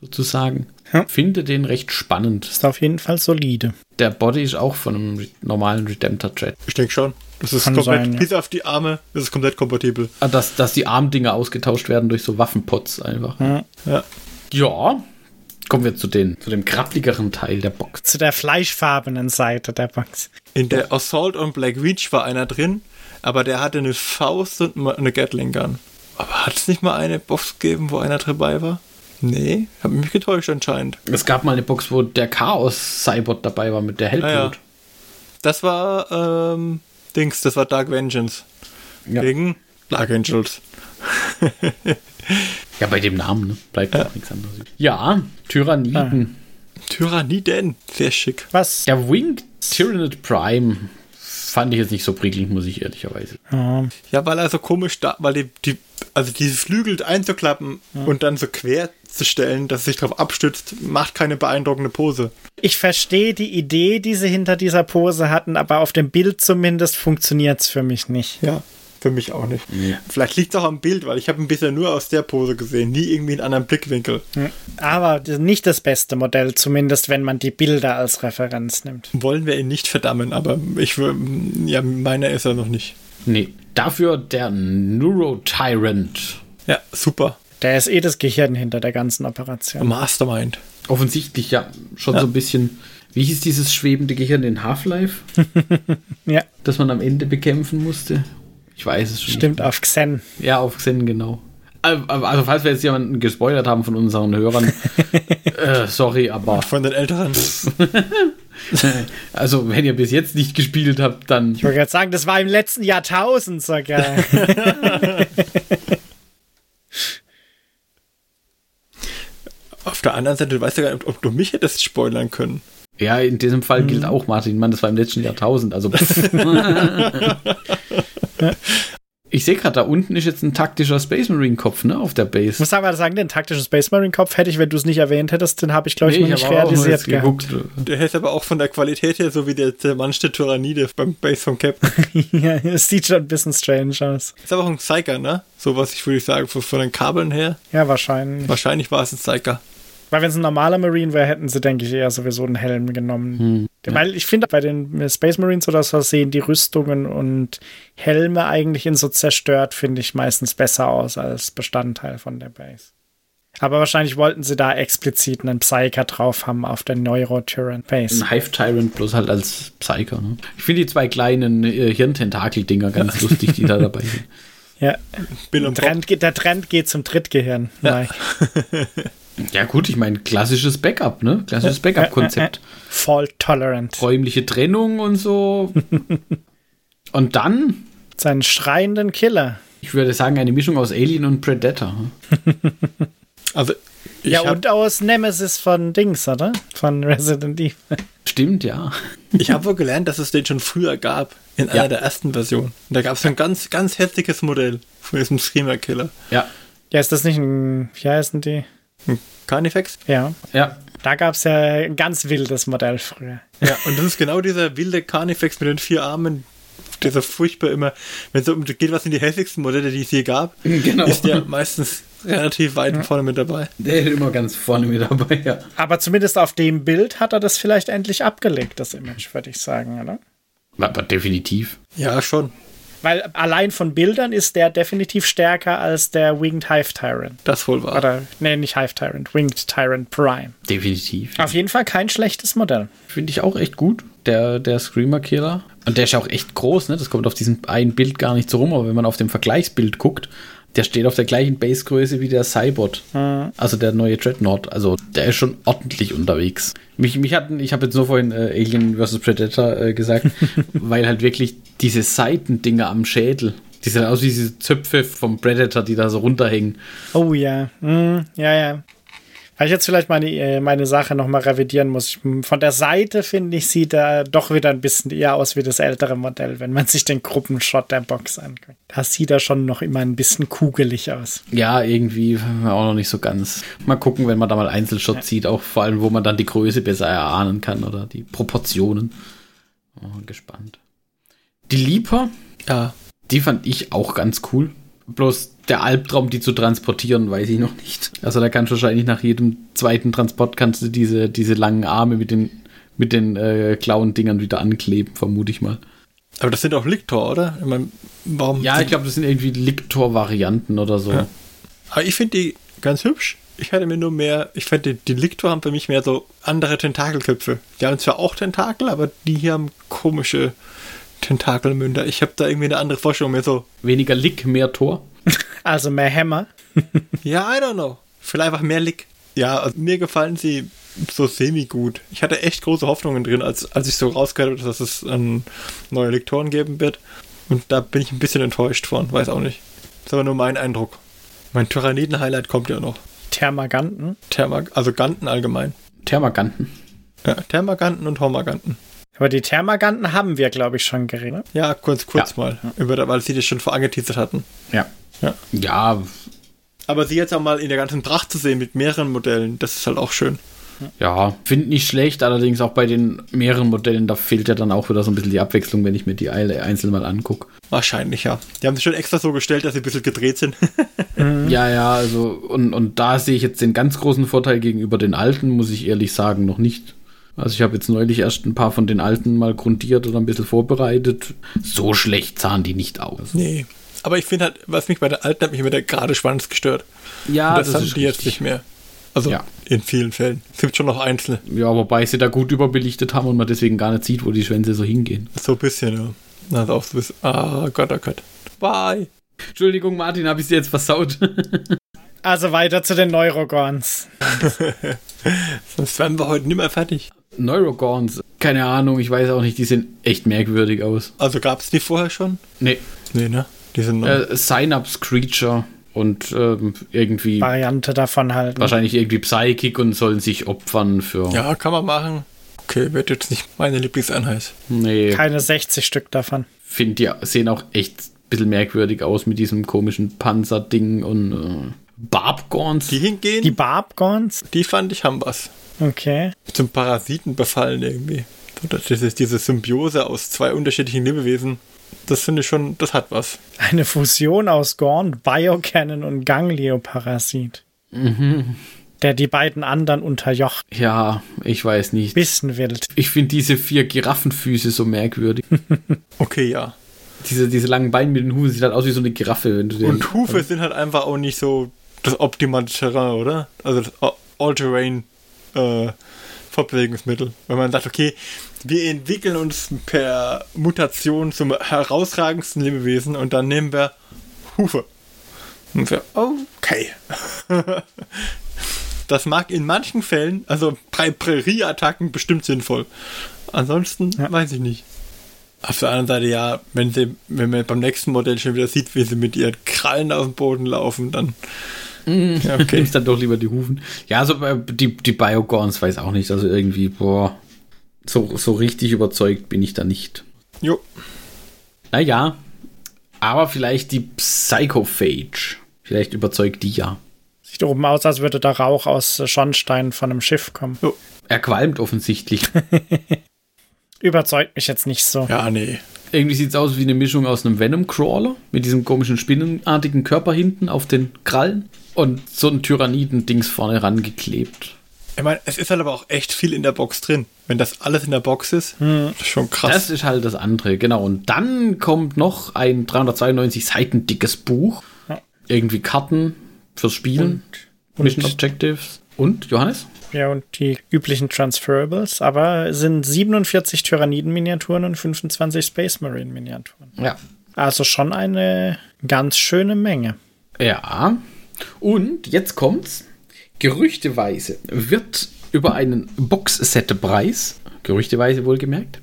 sozusagen. Ja. Finde den recht spannend. Ist auf jeden Fall solide. Der Body ist auch von einem normalen Redemptor-Thread. Ich denke schon. Das ist Kann komplett, sein, ja. bis auf die Arme, das ist komplett kompatibel. Ah, dass, dass die Armdinger ausgetauscht werden durch so Waffenpots einfach. Ja. Ja. Ja, kommen wir zu, den, zu dem krabbligeren Teil der Box. Zu der fleischfarbenen Seite der Box. In der Assault on Black Reach war einer drin, aber der hatte eine Faust und eine Gatling Gun. Aber hat es nicht mal eine Box gegeben, wo einer dabei war? Nee, hab mich getäuscht anscheinend. Es gab mal eine Box, wo der Chaos-Cybot dabei war mit der Hellblut. Ah, ja. Das war, ähm, Dings, das war Dark Vengeance. Ja. Gegen Dark Angels. Ja, bei dem Namen, ne? Bleibt auch nichts anderes. Ja, Tyranniden. Tyranniden. Sehr schick. Was? Der Winged Tyrannid Prime fand ich jetzt nicht so prickelnd, muss ich ehrlicherweise. Ja. Ja, weil er so komisch da, weil die, die also diese Flügel einzuklappen und dann so quer zu stellen, dass es sich darauf abstützt, macht keine beeindruckende Pose. Ich verstehe die Idee, die sie hinter dieser Pose hatten, aber auf dem Bild zumindest funktioniert es für mich nicht. Ja, für mich auch nicht. Vielleicht liegt es auch am Bild, weil ich habe ihn bisher nur aus der Pose gesehen, nie irgendwie in einem anderen Blickwinkel. Aber nicht das beste Modell, zumindest wenn man die Bilder als Referenz nimmt. Wollen wir ihn nicht verdammen, aber ich ja, meiner ist er noch nicht. Nee, dafür der Neurotyrant. Ja, super. Der ist eh das Gehirn hinter der ganzen Operation. Mastermind. Offensichtlich ja schon Ja. so ein bisschen. Wie hieß dieses schwebende Gehirn in Half-Life, Ja, das man am Ende bekämpfen musste? Ich weiß es schon. stimmt, auf Xen. Nicht. Ja, auf Xen, genau. Also, also, falls wir jetzt jemanden gespoilert haben von unseren Hörern, äh, sorry, aber Von den Älteren. also wenn ihr bis jetzt nicht gespielt habt, dann Ich wollte gerade sagen, das war im letzten Jahrtausend sogar. Auf der anderen Seite, du weißt ja gar nicht, ob du mich hättest spoilern können. ja, in diesem Fall gilt auch Martin, Mann, das war im letzten Jahrtausend, also Ich sehe gerade, da unten ist jetzt ein taktischer Space Marine Kopf, ne, auf der Ich Base. muss aber sagen, den taktischen Space Marine Kopf hätte ich, wenn du es nicht erwähnt hättest, den habe ich, glaube ich, Nee, noch nicht realisiert jetzt gehabt. geguckt. Der ist aber auch von der Qualität her so wie der, der Tyrannide beim Base vom Captain. ja, es sieht schon ein bisschen strange aus. Ist aber auch ein Psyker, ne? So was ich würde ich sagen, von, von den Kabeln her. Ja, wahrscheinlich. Wahrscheinlich war es ein Psyker. Weil wenn es ein normaler Marine wäre, hätten sie, denke ich, eher sowieso einen Helm genommen. Weil ich finde, bei den Space Marines oder so sehen die Rüstungen und Helme eigentlich in so zerstört, finde ich, meistens besser aus als Bestandteil von der Base. Aber wahrscheinlich wollten sie da explizit einen Psyker drauf haben auf der Neuro-Tyrant Base. Ein Hive Tyrant bloß halt als Psyker. Ne? Ich finde die zwei kleinen äh, Hirntentakel-Dinger ganz lustig, die da dabei sind. Ja, Bill und. Trend der Trend geht zum Drittgehirn. Mike. Ja, gut, ich meine, klassisches Backup, ne? Klassisches Backup-Konzept. Fault tolerant. Räumliche Trennung und so. und dann, Seinen schreienden Killer. ich würde sagen, eine Mischung aus Alien und Predator. Also, ich ja, habe und aus Nemesis von Dings, oder? Von Resident Evil. Stimmt, ja. hab wohl gelernt, dass es den schon früher gab. In einer Ja. der ersten Versionen. Und da gab es ein ganz, ganz hässliches Modell von diesem Screamer-Killer. Ja, Ja, ist das nicht ein. Wie heißen die? Carnifex? Ja. ja. Da gab es ja ein ganz wildes Modell früher. Ja, und das ist genau dieser wilde Carnifex mit den vier Armen, der so furchtbar immer, wenn es um geht, was sind die hässlichsten Modelle, die es je gab, Genau. ist der meistens relativ weit vorne mit dabei. Der ist immer ganz vorne mit dabei, ja. Aber zumindest auf dem Bild hat er das vielleicht endlich abgelegt, das Image, würde ich sagen, oder? Aber definitiv. Ja, schon. Weil allein von Bildern ist der definitiv stärker als der Winged Hive Tyrant. Das wohl war. Oder, nee, nicht Hive Tyrant, Winged Tyrant Prime. Definitiv. Auf jeden Fall kein schlechtes Modell. Finde ich auch echt gut, der, der Screamer-Killer. Und der ist ja auch echt groß, ne? Das kommt auf diesem einen Bild gar nicht so rum, aber wenn man auf dem Vergleichsbild guckt, der steht auf der gleichen Basegröße wie der Cybot. Also der neue Dreadnought. Also der ist schon ordentlich unterwegs. Mich, mich hatten, ich habe jetzt nur vorhin äh, Alien vs. Predator äh, gesagt, weil halt wirklich diese Seitendinger am Schädel, die sehen aus wie diese Zöpfe vom Predator, die da so runterhängen. Oh ja, hm, ja, ja. Weil ich jetzt vielleicht meine, äh, meine Sache nochmal revidieren muss. Ich- Von der Seite, finde ich, sieht er doch wieder ein bisschen eher aus wie das ältere Modell, wenn man sich den Gruppenshot der Box anguckt. Da sieht er schon noch immer ein bisschen kugelig aus. Ja, irgendwie auch noch nicht so ganz. Mal gucken, wenn man da mal Einzelshots sieht, auch vor allem, wo man dann die Größe besser erahnen kann oder die Proportionen. Oh, gespannt. Die Leaper, Ja. die fand ich auch ganz cool. Bloß der Albtraum, die zu transportieren, weiß ich noch nicht. Also da kannst du wahrscheinlich nach jedem zweiten Transport kannst du diese, diese langen Arme mit den, mit den äh, Klauen-Dingern wieder ankleben, vermute ich mal. Aber das sind auch Lictor, oder? Ich mein, warum? Ja, ich glaube, das sind irgendwie Lictor-Varianten oder so. Ja. Aber ich finde die ganz hübsch. Ich hätte mir nur mehr, ich finde, die, die Lictor haben für mich mehr so andere Tentakelköpfe. Die haben zwar auch Tentakel, aber die hier haben komische Tentakelmünder. Ich habe da irgendwie eine andere Vorstellung, mehr so, Weniger Lick, mehr Tor. Also mehr Hammer. ja, I don't know. Vielleicht einfach mehr Lick. Ja, also mir gefallen sie so semi-gut. Ich hatte echt große Hoffnungen drin, als, als ich so rausgehört habe, dass es ein neue Lektoren geben wird. Und da bin ich ein bisschen enttäuscht von, weiß auch nicht. Das ist aber nur mein Eindruck. Mein Tyranniden-Highlight kommt ja noch. Thermaganten. Thermag also Ganten allgemein. Thermaganten. Ja, Thermaganten und Hormaganten. Aber die Thermaganten haben wir, glaube ich, schon geredet. Ja, kurz, kurz Ja. mal. Über, weil sie das schon vorangeteasert hatten. Ja. Ja. Ja, Aber sie jetzt auch mal in der ganzen Pracht zu sehen mit mehreren Modellen, das ist halt auch schön. ja, finde nicht schlecht, allerdings auch bei den mehreren Modellen, da fehlt ja dann auch wieder so ein bisschen die Abwechslung, wenn ich mir die alle einzeln mal angucke. Wahrscheinlich, ja. Die haben sich schon extra so gestellt, dass sie ein bisschen gedreht sind. Ja, ja, also, und, und da sehe ich jetzt den ganz großen Vorteil gegenüber den alten, muss ich ehrlich sagen, noch nicht. Also ich habe jetzt neulich erst ein paar von den alten mal grundiert oder ein bisschen vorbereitet. So schlecht sahen die nicht aus. nee. Aber ich finde halt, was mich bei der alten hat mich immer der gerade Schwanz gestört. Ja, Und das, haben die jetzt nicht mehr. Also Ja. in vielen Fällen. Es gibt schon noch Einzelne. Ja, wobei sie da gut überbelichtet haben und man deswegen gar nicht sieht, wo die Schwänze so hingehen. So ein bisschen, ja. Also auch so ein bisschen, ah Gott, oh Gott. Bye. Entschuldigung, Martin, habe ich sie jetzt versaut. Also weiter zu den Neurogons. Sonst wären wir heute nicht mehr fertig. Neurogons, keine Ahnung, ich weiß auch nicht, die sehen echt merkwürdig aus. Also gab es die vorher schon? Nee, Nee, ne? Die sind neu. äh, Synapse Creature und ähm, irgendwie Variante davon halt. wahrscheinlich irgendwie Psychic und sollen sich opfern für. ja, kann man machen. Okay, wird jetzt nicht meine Lieblingseinheit. Nee, Keine 60 Stück davon. finde die sehen auch echt ein bisschen merkwürdig aus mit diesem komischen Panzerding und äh, Barbgons. Die hingehen, Die die, Barbgons? fand ich haben was. Okay. Zum Parasiten befallen irgendwie. Das ist diese Symbiose aus zwei unterschiedlichen Lebewesen. Das finde ich schon, das hat was. Eine Fusion aus Gorn, Biocannon und Ganglioparasit. Der die beiden anderen unterjocht. Ja, ich weiß nicht. Bisschen wild. Ich finde diese vier Giraffenfüße so merkwürdig. Okay, ja. diese, diese langen Beine mit den Hufen sieht halt aus wie so eine Giraffe, wenn du den. Und Hufe sind halt einfach auch nicht so das optimale Terrain, oder? Also das All-Terrain äh, Fortbewegungsmittel. Wenn man sagt, okay, wir entwickeln uns per Mutation zum herausragendsten Lebewesen und dann nehmen wir Hufe. Und wir, okay. Das mag in manchen Fällen, also bei Prärie-Attacken bestimmt sinnvoll. Ansonsten Ja. weiß ich nicht. Auf der anderen Seite, ja, wenn, sie, wenn man beim nächsten Modell schon wieder sieht, wie sie mit ihren Krallen auf dem Boden laufen, dann. Ja, okay. Nimmst dann doch lieber die Hufen. Ja, also äh, die, die Biogons weiß auch nicht. Also irgendwie, boah, so, so richtig überzeugt bin ich da nicht. Jo. Naja, aber vielleicht die Psychophage. Vielleicht überzeugt die ja. Sieht oben aus, als würde da Rauch aus äh, Schornstein von einem Schiff kommen. jo. Er qualmt offensichtlich. Überzeugt mich jetzt nicht so. Ja, nee. Irgendwie sieht es aus wie eine Mischung aus einem Venom-Crawler mit diesem komischen spinnenartigen Körper hinten auf den Krallen und so ein Tyranniden-Dings vorne rangeklebt. Ich meine, es ist halt aber auch echt viel in der Box drin. Wenn das alles in der Box ist, das ist schon krass. Das ist halt das andere, genau. Und dann kommt noch ein 392 Seiten dickes Buch. Ja. Irgendwie Karten fürs Spielen, Und- Mission Objectives. Und, Johannes? Ja, und die üblichen Transferables, aber es sind 47 Tyranniden-Miniaturen und 25 Space Marine-Miniaturen. Ja. Also schon eine ganz schöne Menge. Ja. Und jetzt kommt's. Gerüchteweise wird über einen Box-Set-Preis, gerüchteweise wohlgemerkt,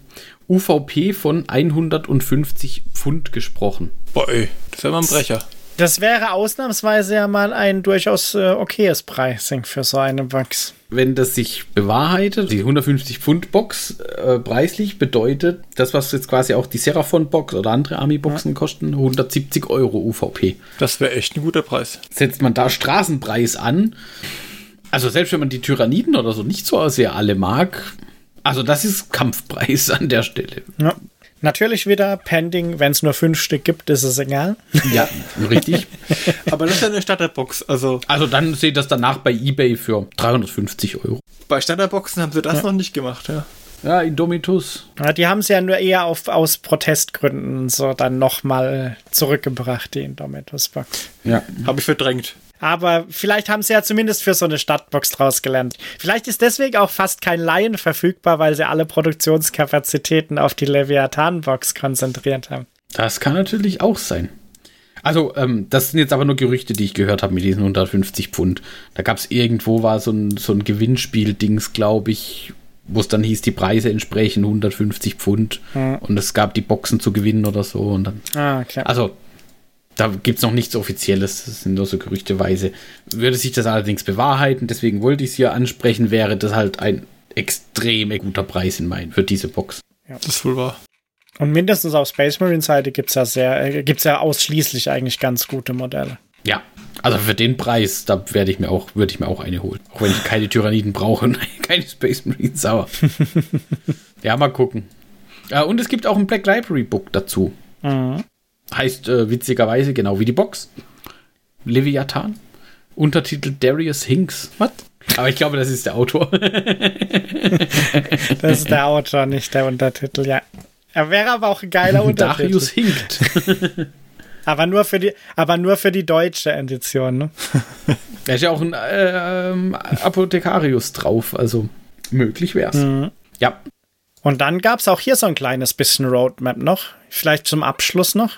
UVP von 150 Pfund gesprochen. Boah, ey, das ist mal ein Brecher. Das wäre ausnahmsweise ja mal ein durchaus äh, okayes Pricing für so eine Box. Wenn das sich bewahrheitet, die 150 Pfund Box äh, preislich bedeutet, das, was jetzt quasi auch die Seraphon Box oder andere Army-Boxen kosten, 170 Euro UVP. Das wäre echt ein guter Preis. Setzt man da Straßenpreis an, also selbst wenn man die Tyranniden oder so nicht so sehr alle mag, also das ist Kampfpreis an der Stelle. Ja. Natürlich wieder pending, wenn es nur fünf Stück gibt, ist es egal. Ja, richtig. Aber das ist ja eine Starterbox. Also Also dann seht das danach bei eBay für 350 Euro. bei Starterboxen haben sie das noch nicht gemacht, ja. Ja, Indomitus. Ja, die haben es ja nur eher auf, aus Protestgründen so dann nochmal zurückgebracht, die Indomitus-Box. Ja. Habe ich verdrängt. Aber vielleicht haben sie ja zumindest für so eine Stadtbox draus gelernt. Vielleicht ist deswegen auch fast kein Laien verfügbar, weil sie alle Produktionskapazitäten auf die Leviathan-Box konzentriert haben. Das kann natürlich auch sein. Also, ähm, das sind jetzt aber nur Gerüchte, die ich gehört habe mit diesen 150 Pfund. Da gab es irgendwo war so ein, so ein Gewinnspiel-Dings, glaube ich, wo es dann hieß, die Preise entsprechen 150 Pfund. Und es gab die Boxen zu gewinnen oder so. Und dann, Ah, klar. also, da gibt es noch nichts Offizielles, das sind nur so gerüchteweise. Würde sich das allerdings bewahrheiten, deswegen wollte ich es hier ansprechen, wäre das halt ein extrem guter Preis in meinen für diese Box. Das ist wohl wahr. Und mindestens auf Space Marine Seite gibt es ja sehr, äh, gibt's ja ausschließlich eigentlich ganz gute Modelle. Ja, also für den Preis, da werde ich mir auch, würde ich mir auch eine holen. Auch wenn ich keine Tyranniden brauche und keine Space Marines, aber. ja, mal gucken. Ja, und es gibt auch ein Black Library Book dazu. Heißt äh, witzigerweise genau wie die Box. Leviathan. Untertitel Darius Hinks. Was? Aber ich glaube, das ist der Autor. Das ist der Autor, nicht der Untertitel, ja. Er wäre aber auch ein geiler Untertitel. Darius hinkt. Aber nur für die, aber nur für die deutsche Edition, ne? Da ist ja auch ein äh, ähm, Apothekarius drauf, also möglich wär's. Ja, Und dann gab es auch hier so ein kleines bisschen Roadmap noch. Vielleicht zum Abschluss noch.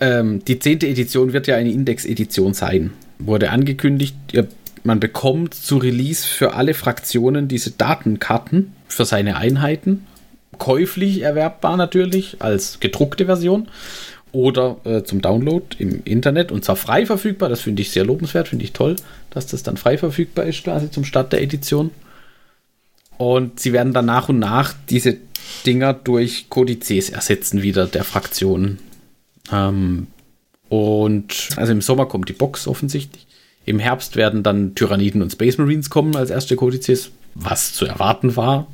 Ähm, die zehnte Edition wird ja eine Index-Edition sein. Wurde angekündigt, ihr, man bekommt zu Release für alle Fraktionen diese Datenkarten für seine Einheiten. Käuflich erwerbbar natürlich, als gedruckte Version. Oder äh, zum Download im Internet und zwar frei verfügbar. Das finde ich sehr lobenswert, finde ich toll, dass das dann frei verfügbar ist, quasi zum Start der Edition. Und sie werden dann nach und nach diese Dinger durch Kodizes ersetzen, wieder der Fraktionen. Ähm, und also im Sommer kommt die Box offensichtlich. Im Herbst werden dann Tyranniden und Space Marines kommen als erste Kodizes, was zu erwarten war.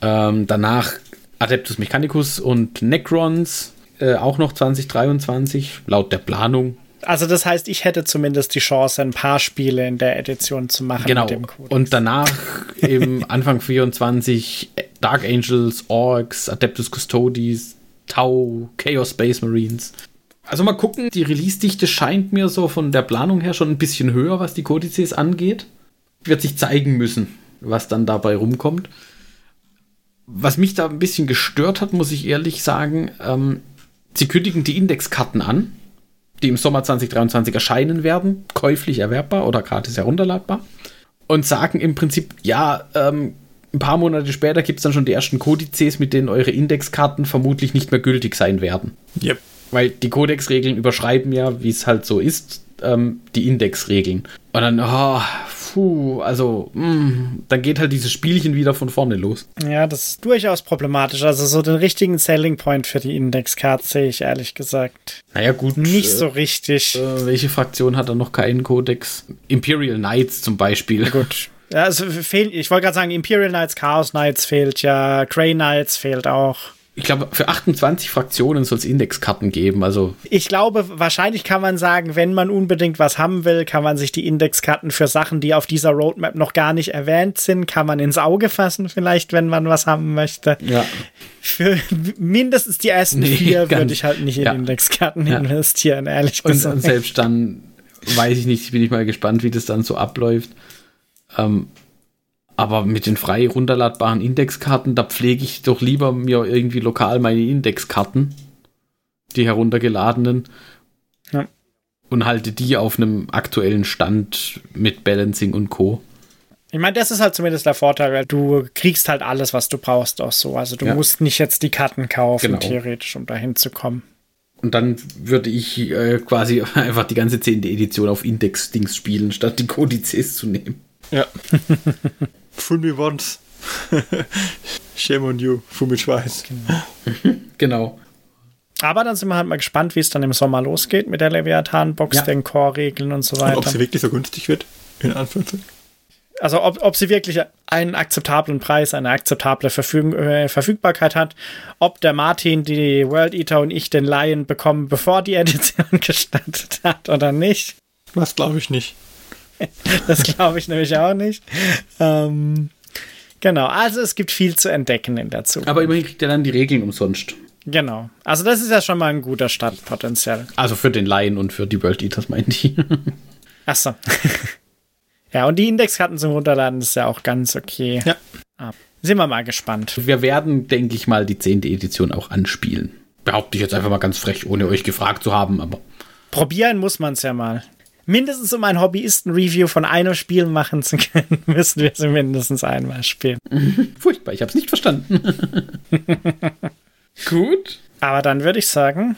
Ähm, danach Adeptus Mechanicus und Necrons, äh, auch noch 2023, laut der Planung. Also das heißt, ich hätte zumindest die Chance, ein paar Spiele in der Edition zu machen Genau. mit dem Code. Und danach im Anfang 24 Dark Angels, Orcs, Adeptus Custodes, Tau, Chaos Space Marines. Also mal gucken, die Release-Dichte scheint mir so von der Planung her schon ein bisschen höher, was die Kodizes angeht. Wird sich zeigen müssen, was dann dabei rumkommt. Was mich da ein bisschen gestört hat, muss ich ehrlich sagen, ähm, sie kündigen die Indexkarten an, die im Sommer 2023 erscheinen werden, käuflich erwerbbar oder gratis herunterladbar. und sagen im Prinzip, ja, ähm, ein paar Monate später gibt es dann schon die ersten Kodizes, mit denen eure Indexkarten vermutlich nicht mehr gültig sein werden. Yep. Weil die Codex-Regeln überschreiben ja, wie es halt so ist, ähm, die Indexregeln. Und dann, oh, puh, also, mh, dann geht halt dieses Spielchen wieder von vorne los. Ja, das ist durchaus problematisch. Also so den richtigen Selling Point für die Indexcard sehe ich ehrlich gesagt Naja, gut. nicht äh, so richtig. Äh, welche Fraktion hat da noch keinen Codex? Imperial Knights zum Beispiel. Gut. Ja, also fehlt, ich wollte gerade sagen, Imperial Knights, Chaos Knights fehlt ja, Grey Knights fehlt auch. Ich glaube, für 28 Fraktionen soll es Indexkarten geben. Also, Ich glaube, wahrscheinlich kann man sagen, wenn man unbedingt was haben will, kann man sich die Indexkarten für Sachen, die auf dieser Roadmap noch gar nicht erwähnt sind, kann man ins Auge fassen, vielleicht, wenn man was haben möchte. ja. Für mindestens die ersten Nee, vier würde ich halt nicht in ja. Indexkarten Ja. investieren, ehrlich Und, gesagt. und selbst dann weiß ich nicht, bin ich mal gespannt, wie das dann so abläuft. Ähm, aber mit den frei runterladbaren Indexkarten, da pflege ich doch lieber mir irgendwie lokal meine Indexkarten, die heruntergeladenen, Ja. und halte die auf einem aktuellen Stand mit Balancing und Co. Ich meine, das ist halt zumindest der Vorteil, weil du kriegst halt alles, was du brauchst, auch so. Also du Ja. musst nicht jetzt die Karten kaufen, Genau. theoretisch, um dahin zu kommen. Und dann würde ich äh, quasi einfach die ganze 10. Edition auf Index-Dings spielen, statt die Kodizes zu nehmen. Ja. Fool me once. Shame on you. Fool me twice. Genau. Aber dann sind wir halt mal gespannt, wie es dann im Sommer losgeht mit der Leviathan-Box, Ja. den Core-Regeln und so Und ob weiter. sie wirklich so günstig wird. In Anführungszeichen. Also ob, ob sie wirklich einen akzeptablen Preis, eine akzeptable Verfüg äh, Verfügbarkeit hat, ob der Martin, die World Eater und ich den Lion bekommen, bevor die Edition gestartet hat oder nicht. Was glaube ich nicht. Das glaube ich nämlich auch nicht. Ähm, genau, also es gibt viel zu entdecken in der Zukunft. Aber immerhin kriegt er dann die Regeln umsonst. Genau. Also das ist ja schon mal ein guter Startpotenzial. Also für den Laien und für die World Eaters, meinte ich. Achso. ja, und die Indexkarten zum Runterladen ist ja auch ganz okay. Ja. Ah, Sind wir mal gespannt. Wir werden, denke ich mal, die 10. Edition auch anspielen. Behaupte ich jetzt einfach mal ganz frech, ohne euch gefragt zu haben, aber Probieren muss man es ja mal. Mindestens um ein Hobbyisten-Review von einem Spiel machen zu können, müssen wir sie mindestens einmal spielen. furchtbar, ich habe es nicht verstanden. Gut. Aber dann würde ich sagen,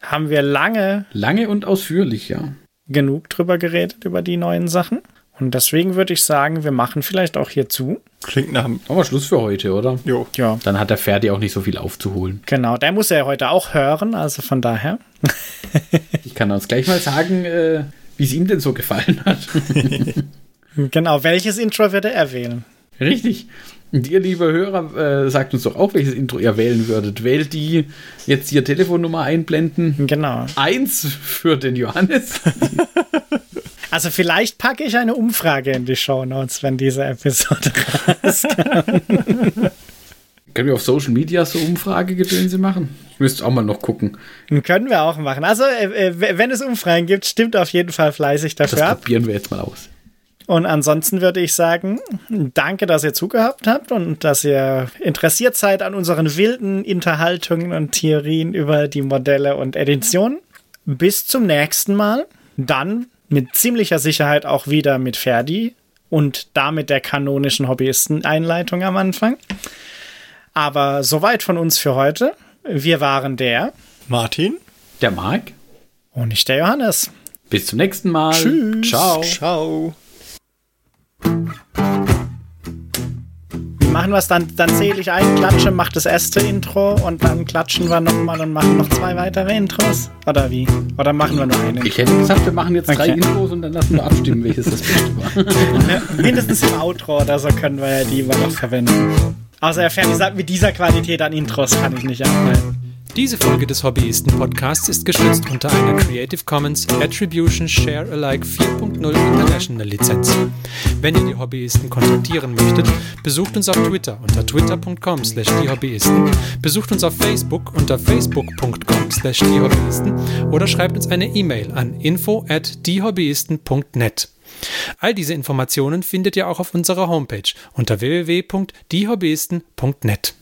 haben wir lange Lange und ausführlich, ja. genug drüber geredet, über die neuen Sachen. Und deswegen würde ich sagen, wir machen vielleicht auch hier zu. Klingt nach dem. Aber Schluss für heute, oder? Jo. Ja, Dann hat der Ferdi auch nicht so viel aufzuholen. genau. Der muss ja heute auch hören, also von daher. Ich kann uns gleich mal sagen, äh, wie es ihm denn so gefallen hat. Genau, welches Intro würde er wählen? Richtig. Und ihr, liebe Hörer, äh, sagt uns doch auch, welches Intro ihr wählen würdet. Wählt die jetzt hier Telefonnummer einblenden. Genau. Eins für den Johannes. Also vielleicht packe ich eine Umfrage in die Show Notes, wenn diese Episode rauskommt. Können wir auf Social Media so Umfragegedönse machen? Ich müsste auch mal noch gucken. Können wir auch machen. Also, äh, äh, wenn es Umfragen gibt, stimmt auf jeden Fall fleißig Das dafür ab. probieren wir jetzt mal aus. Und ansonsten würde ich sagen, danke, dass ihr zugehört habt und dass ihr interessiert seid an unseren wilden Unterhaltungen und Theorien über die Modelle und Editionen. Bis zum nächsten Mal. Dann mit ziemlicher Sicherheit auch wieder mit Ferdi und damit der kanonischen Hobbyisten-Einleitung am Anfang. Aber soweit von uns für heute. Wir waren der Martin. Der Marc. und nicht der Johannes. Bis zum nächsten Mal. Tschüss. Ciao. Ciao. Wie machen wir es dann? Dann zähle ich ein, klatsche, mach das erste Intro und dann klatschen wir nochmal und machen noch zwei weitere Intros? Oder wie? Oder machen wir nur eine? Ich hätte gesagt, wir machen jetzt drei Okay. Intros und dann lassen wir abstimmen, welches das Beste war. Mindestens im Outro oder so können wir ja die immer noch verwenden. Außer er Ferdi sagt, mit dieser Qualität an Intros kann ich nicht arbeiten. Diese Folge des Hobbyisten-Podcasts ist geschützt unter einer Creative Commons Attribution Share Alike 4.0 International Lizenz. Wenn ihr die Hobbyisten kontaktieren möchtet, besucht uns auf Twitter unter twitter.com slash diehobbyisten, besucht uns auf Facebook unter facebook.com slash diehobbyisten oder schreibt uns eine E-Mail an info at diehobbyisten.net. All diese Informationen findet ihr auch auf unserer Homepage unter www.diehobbyisten.net.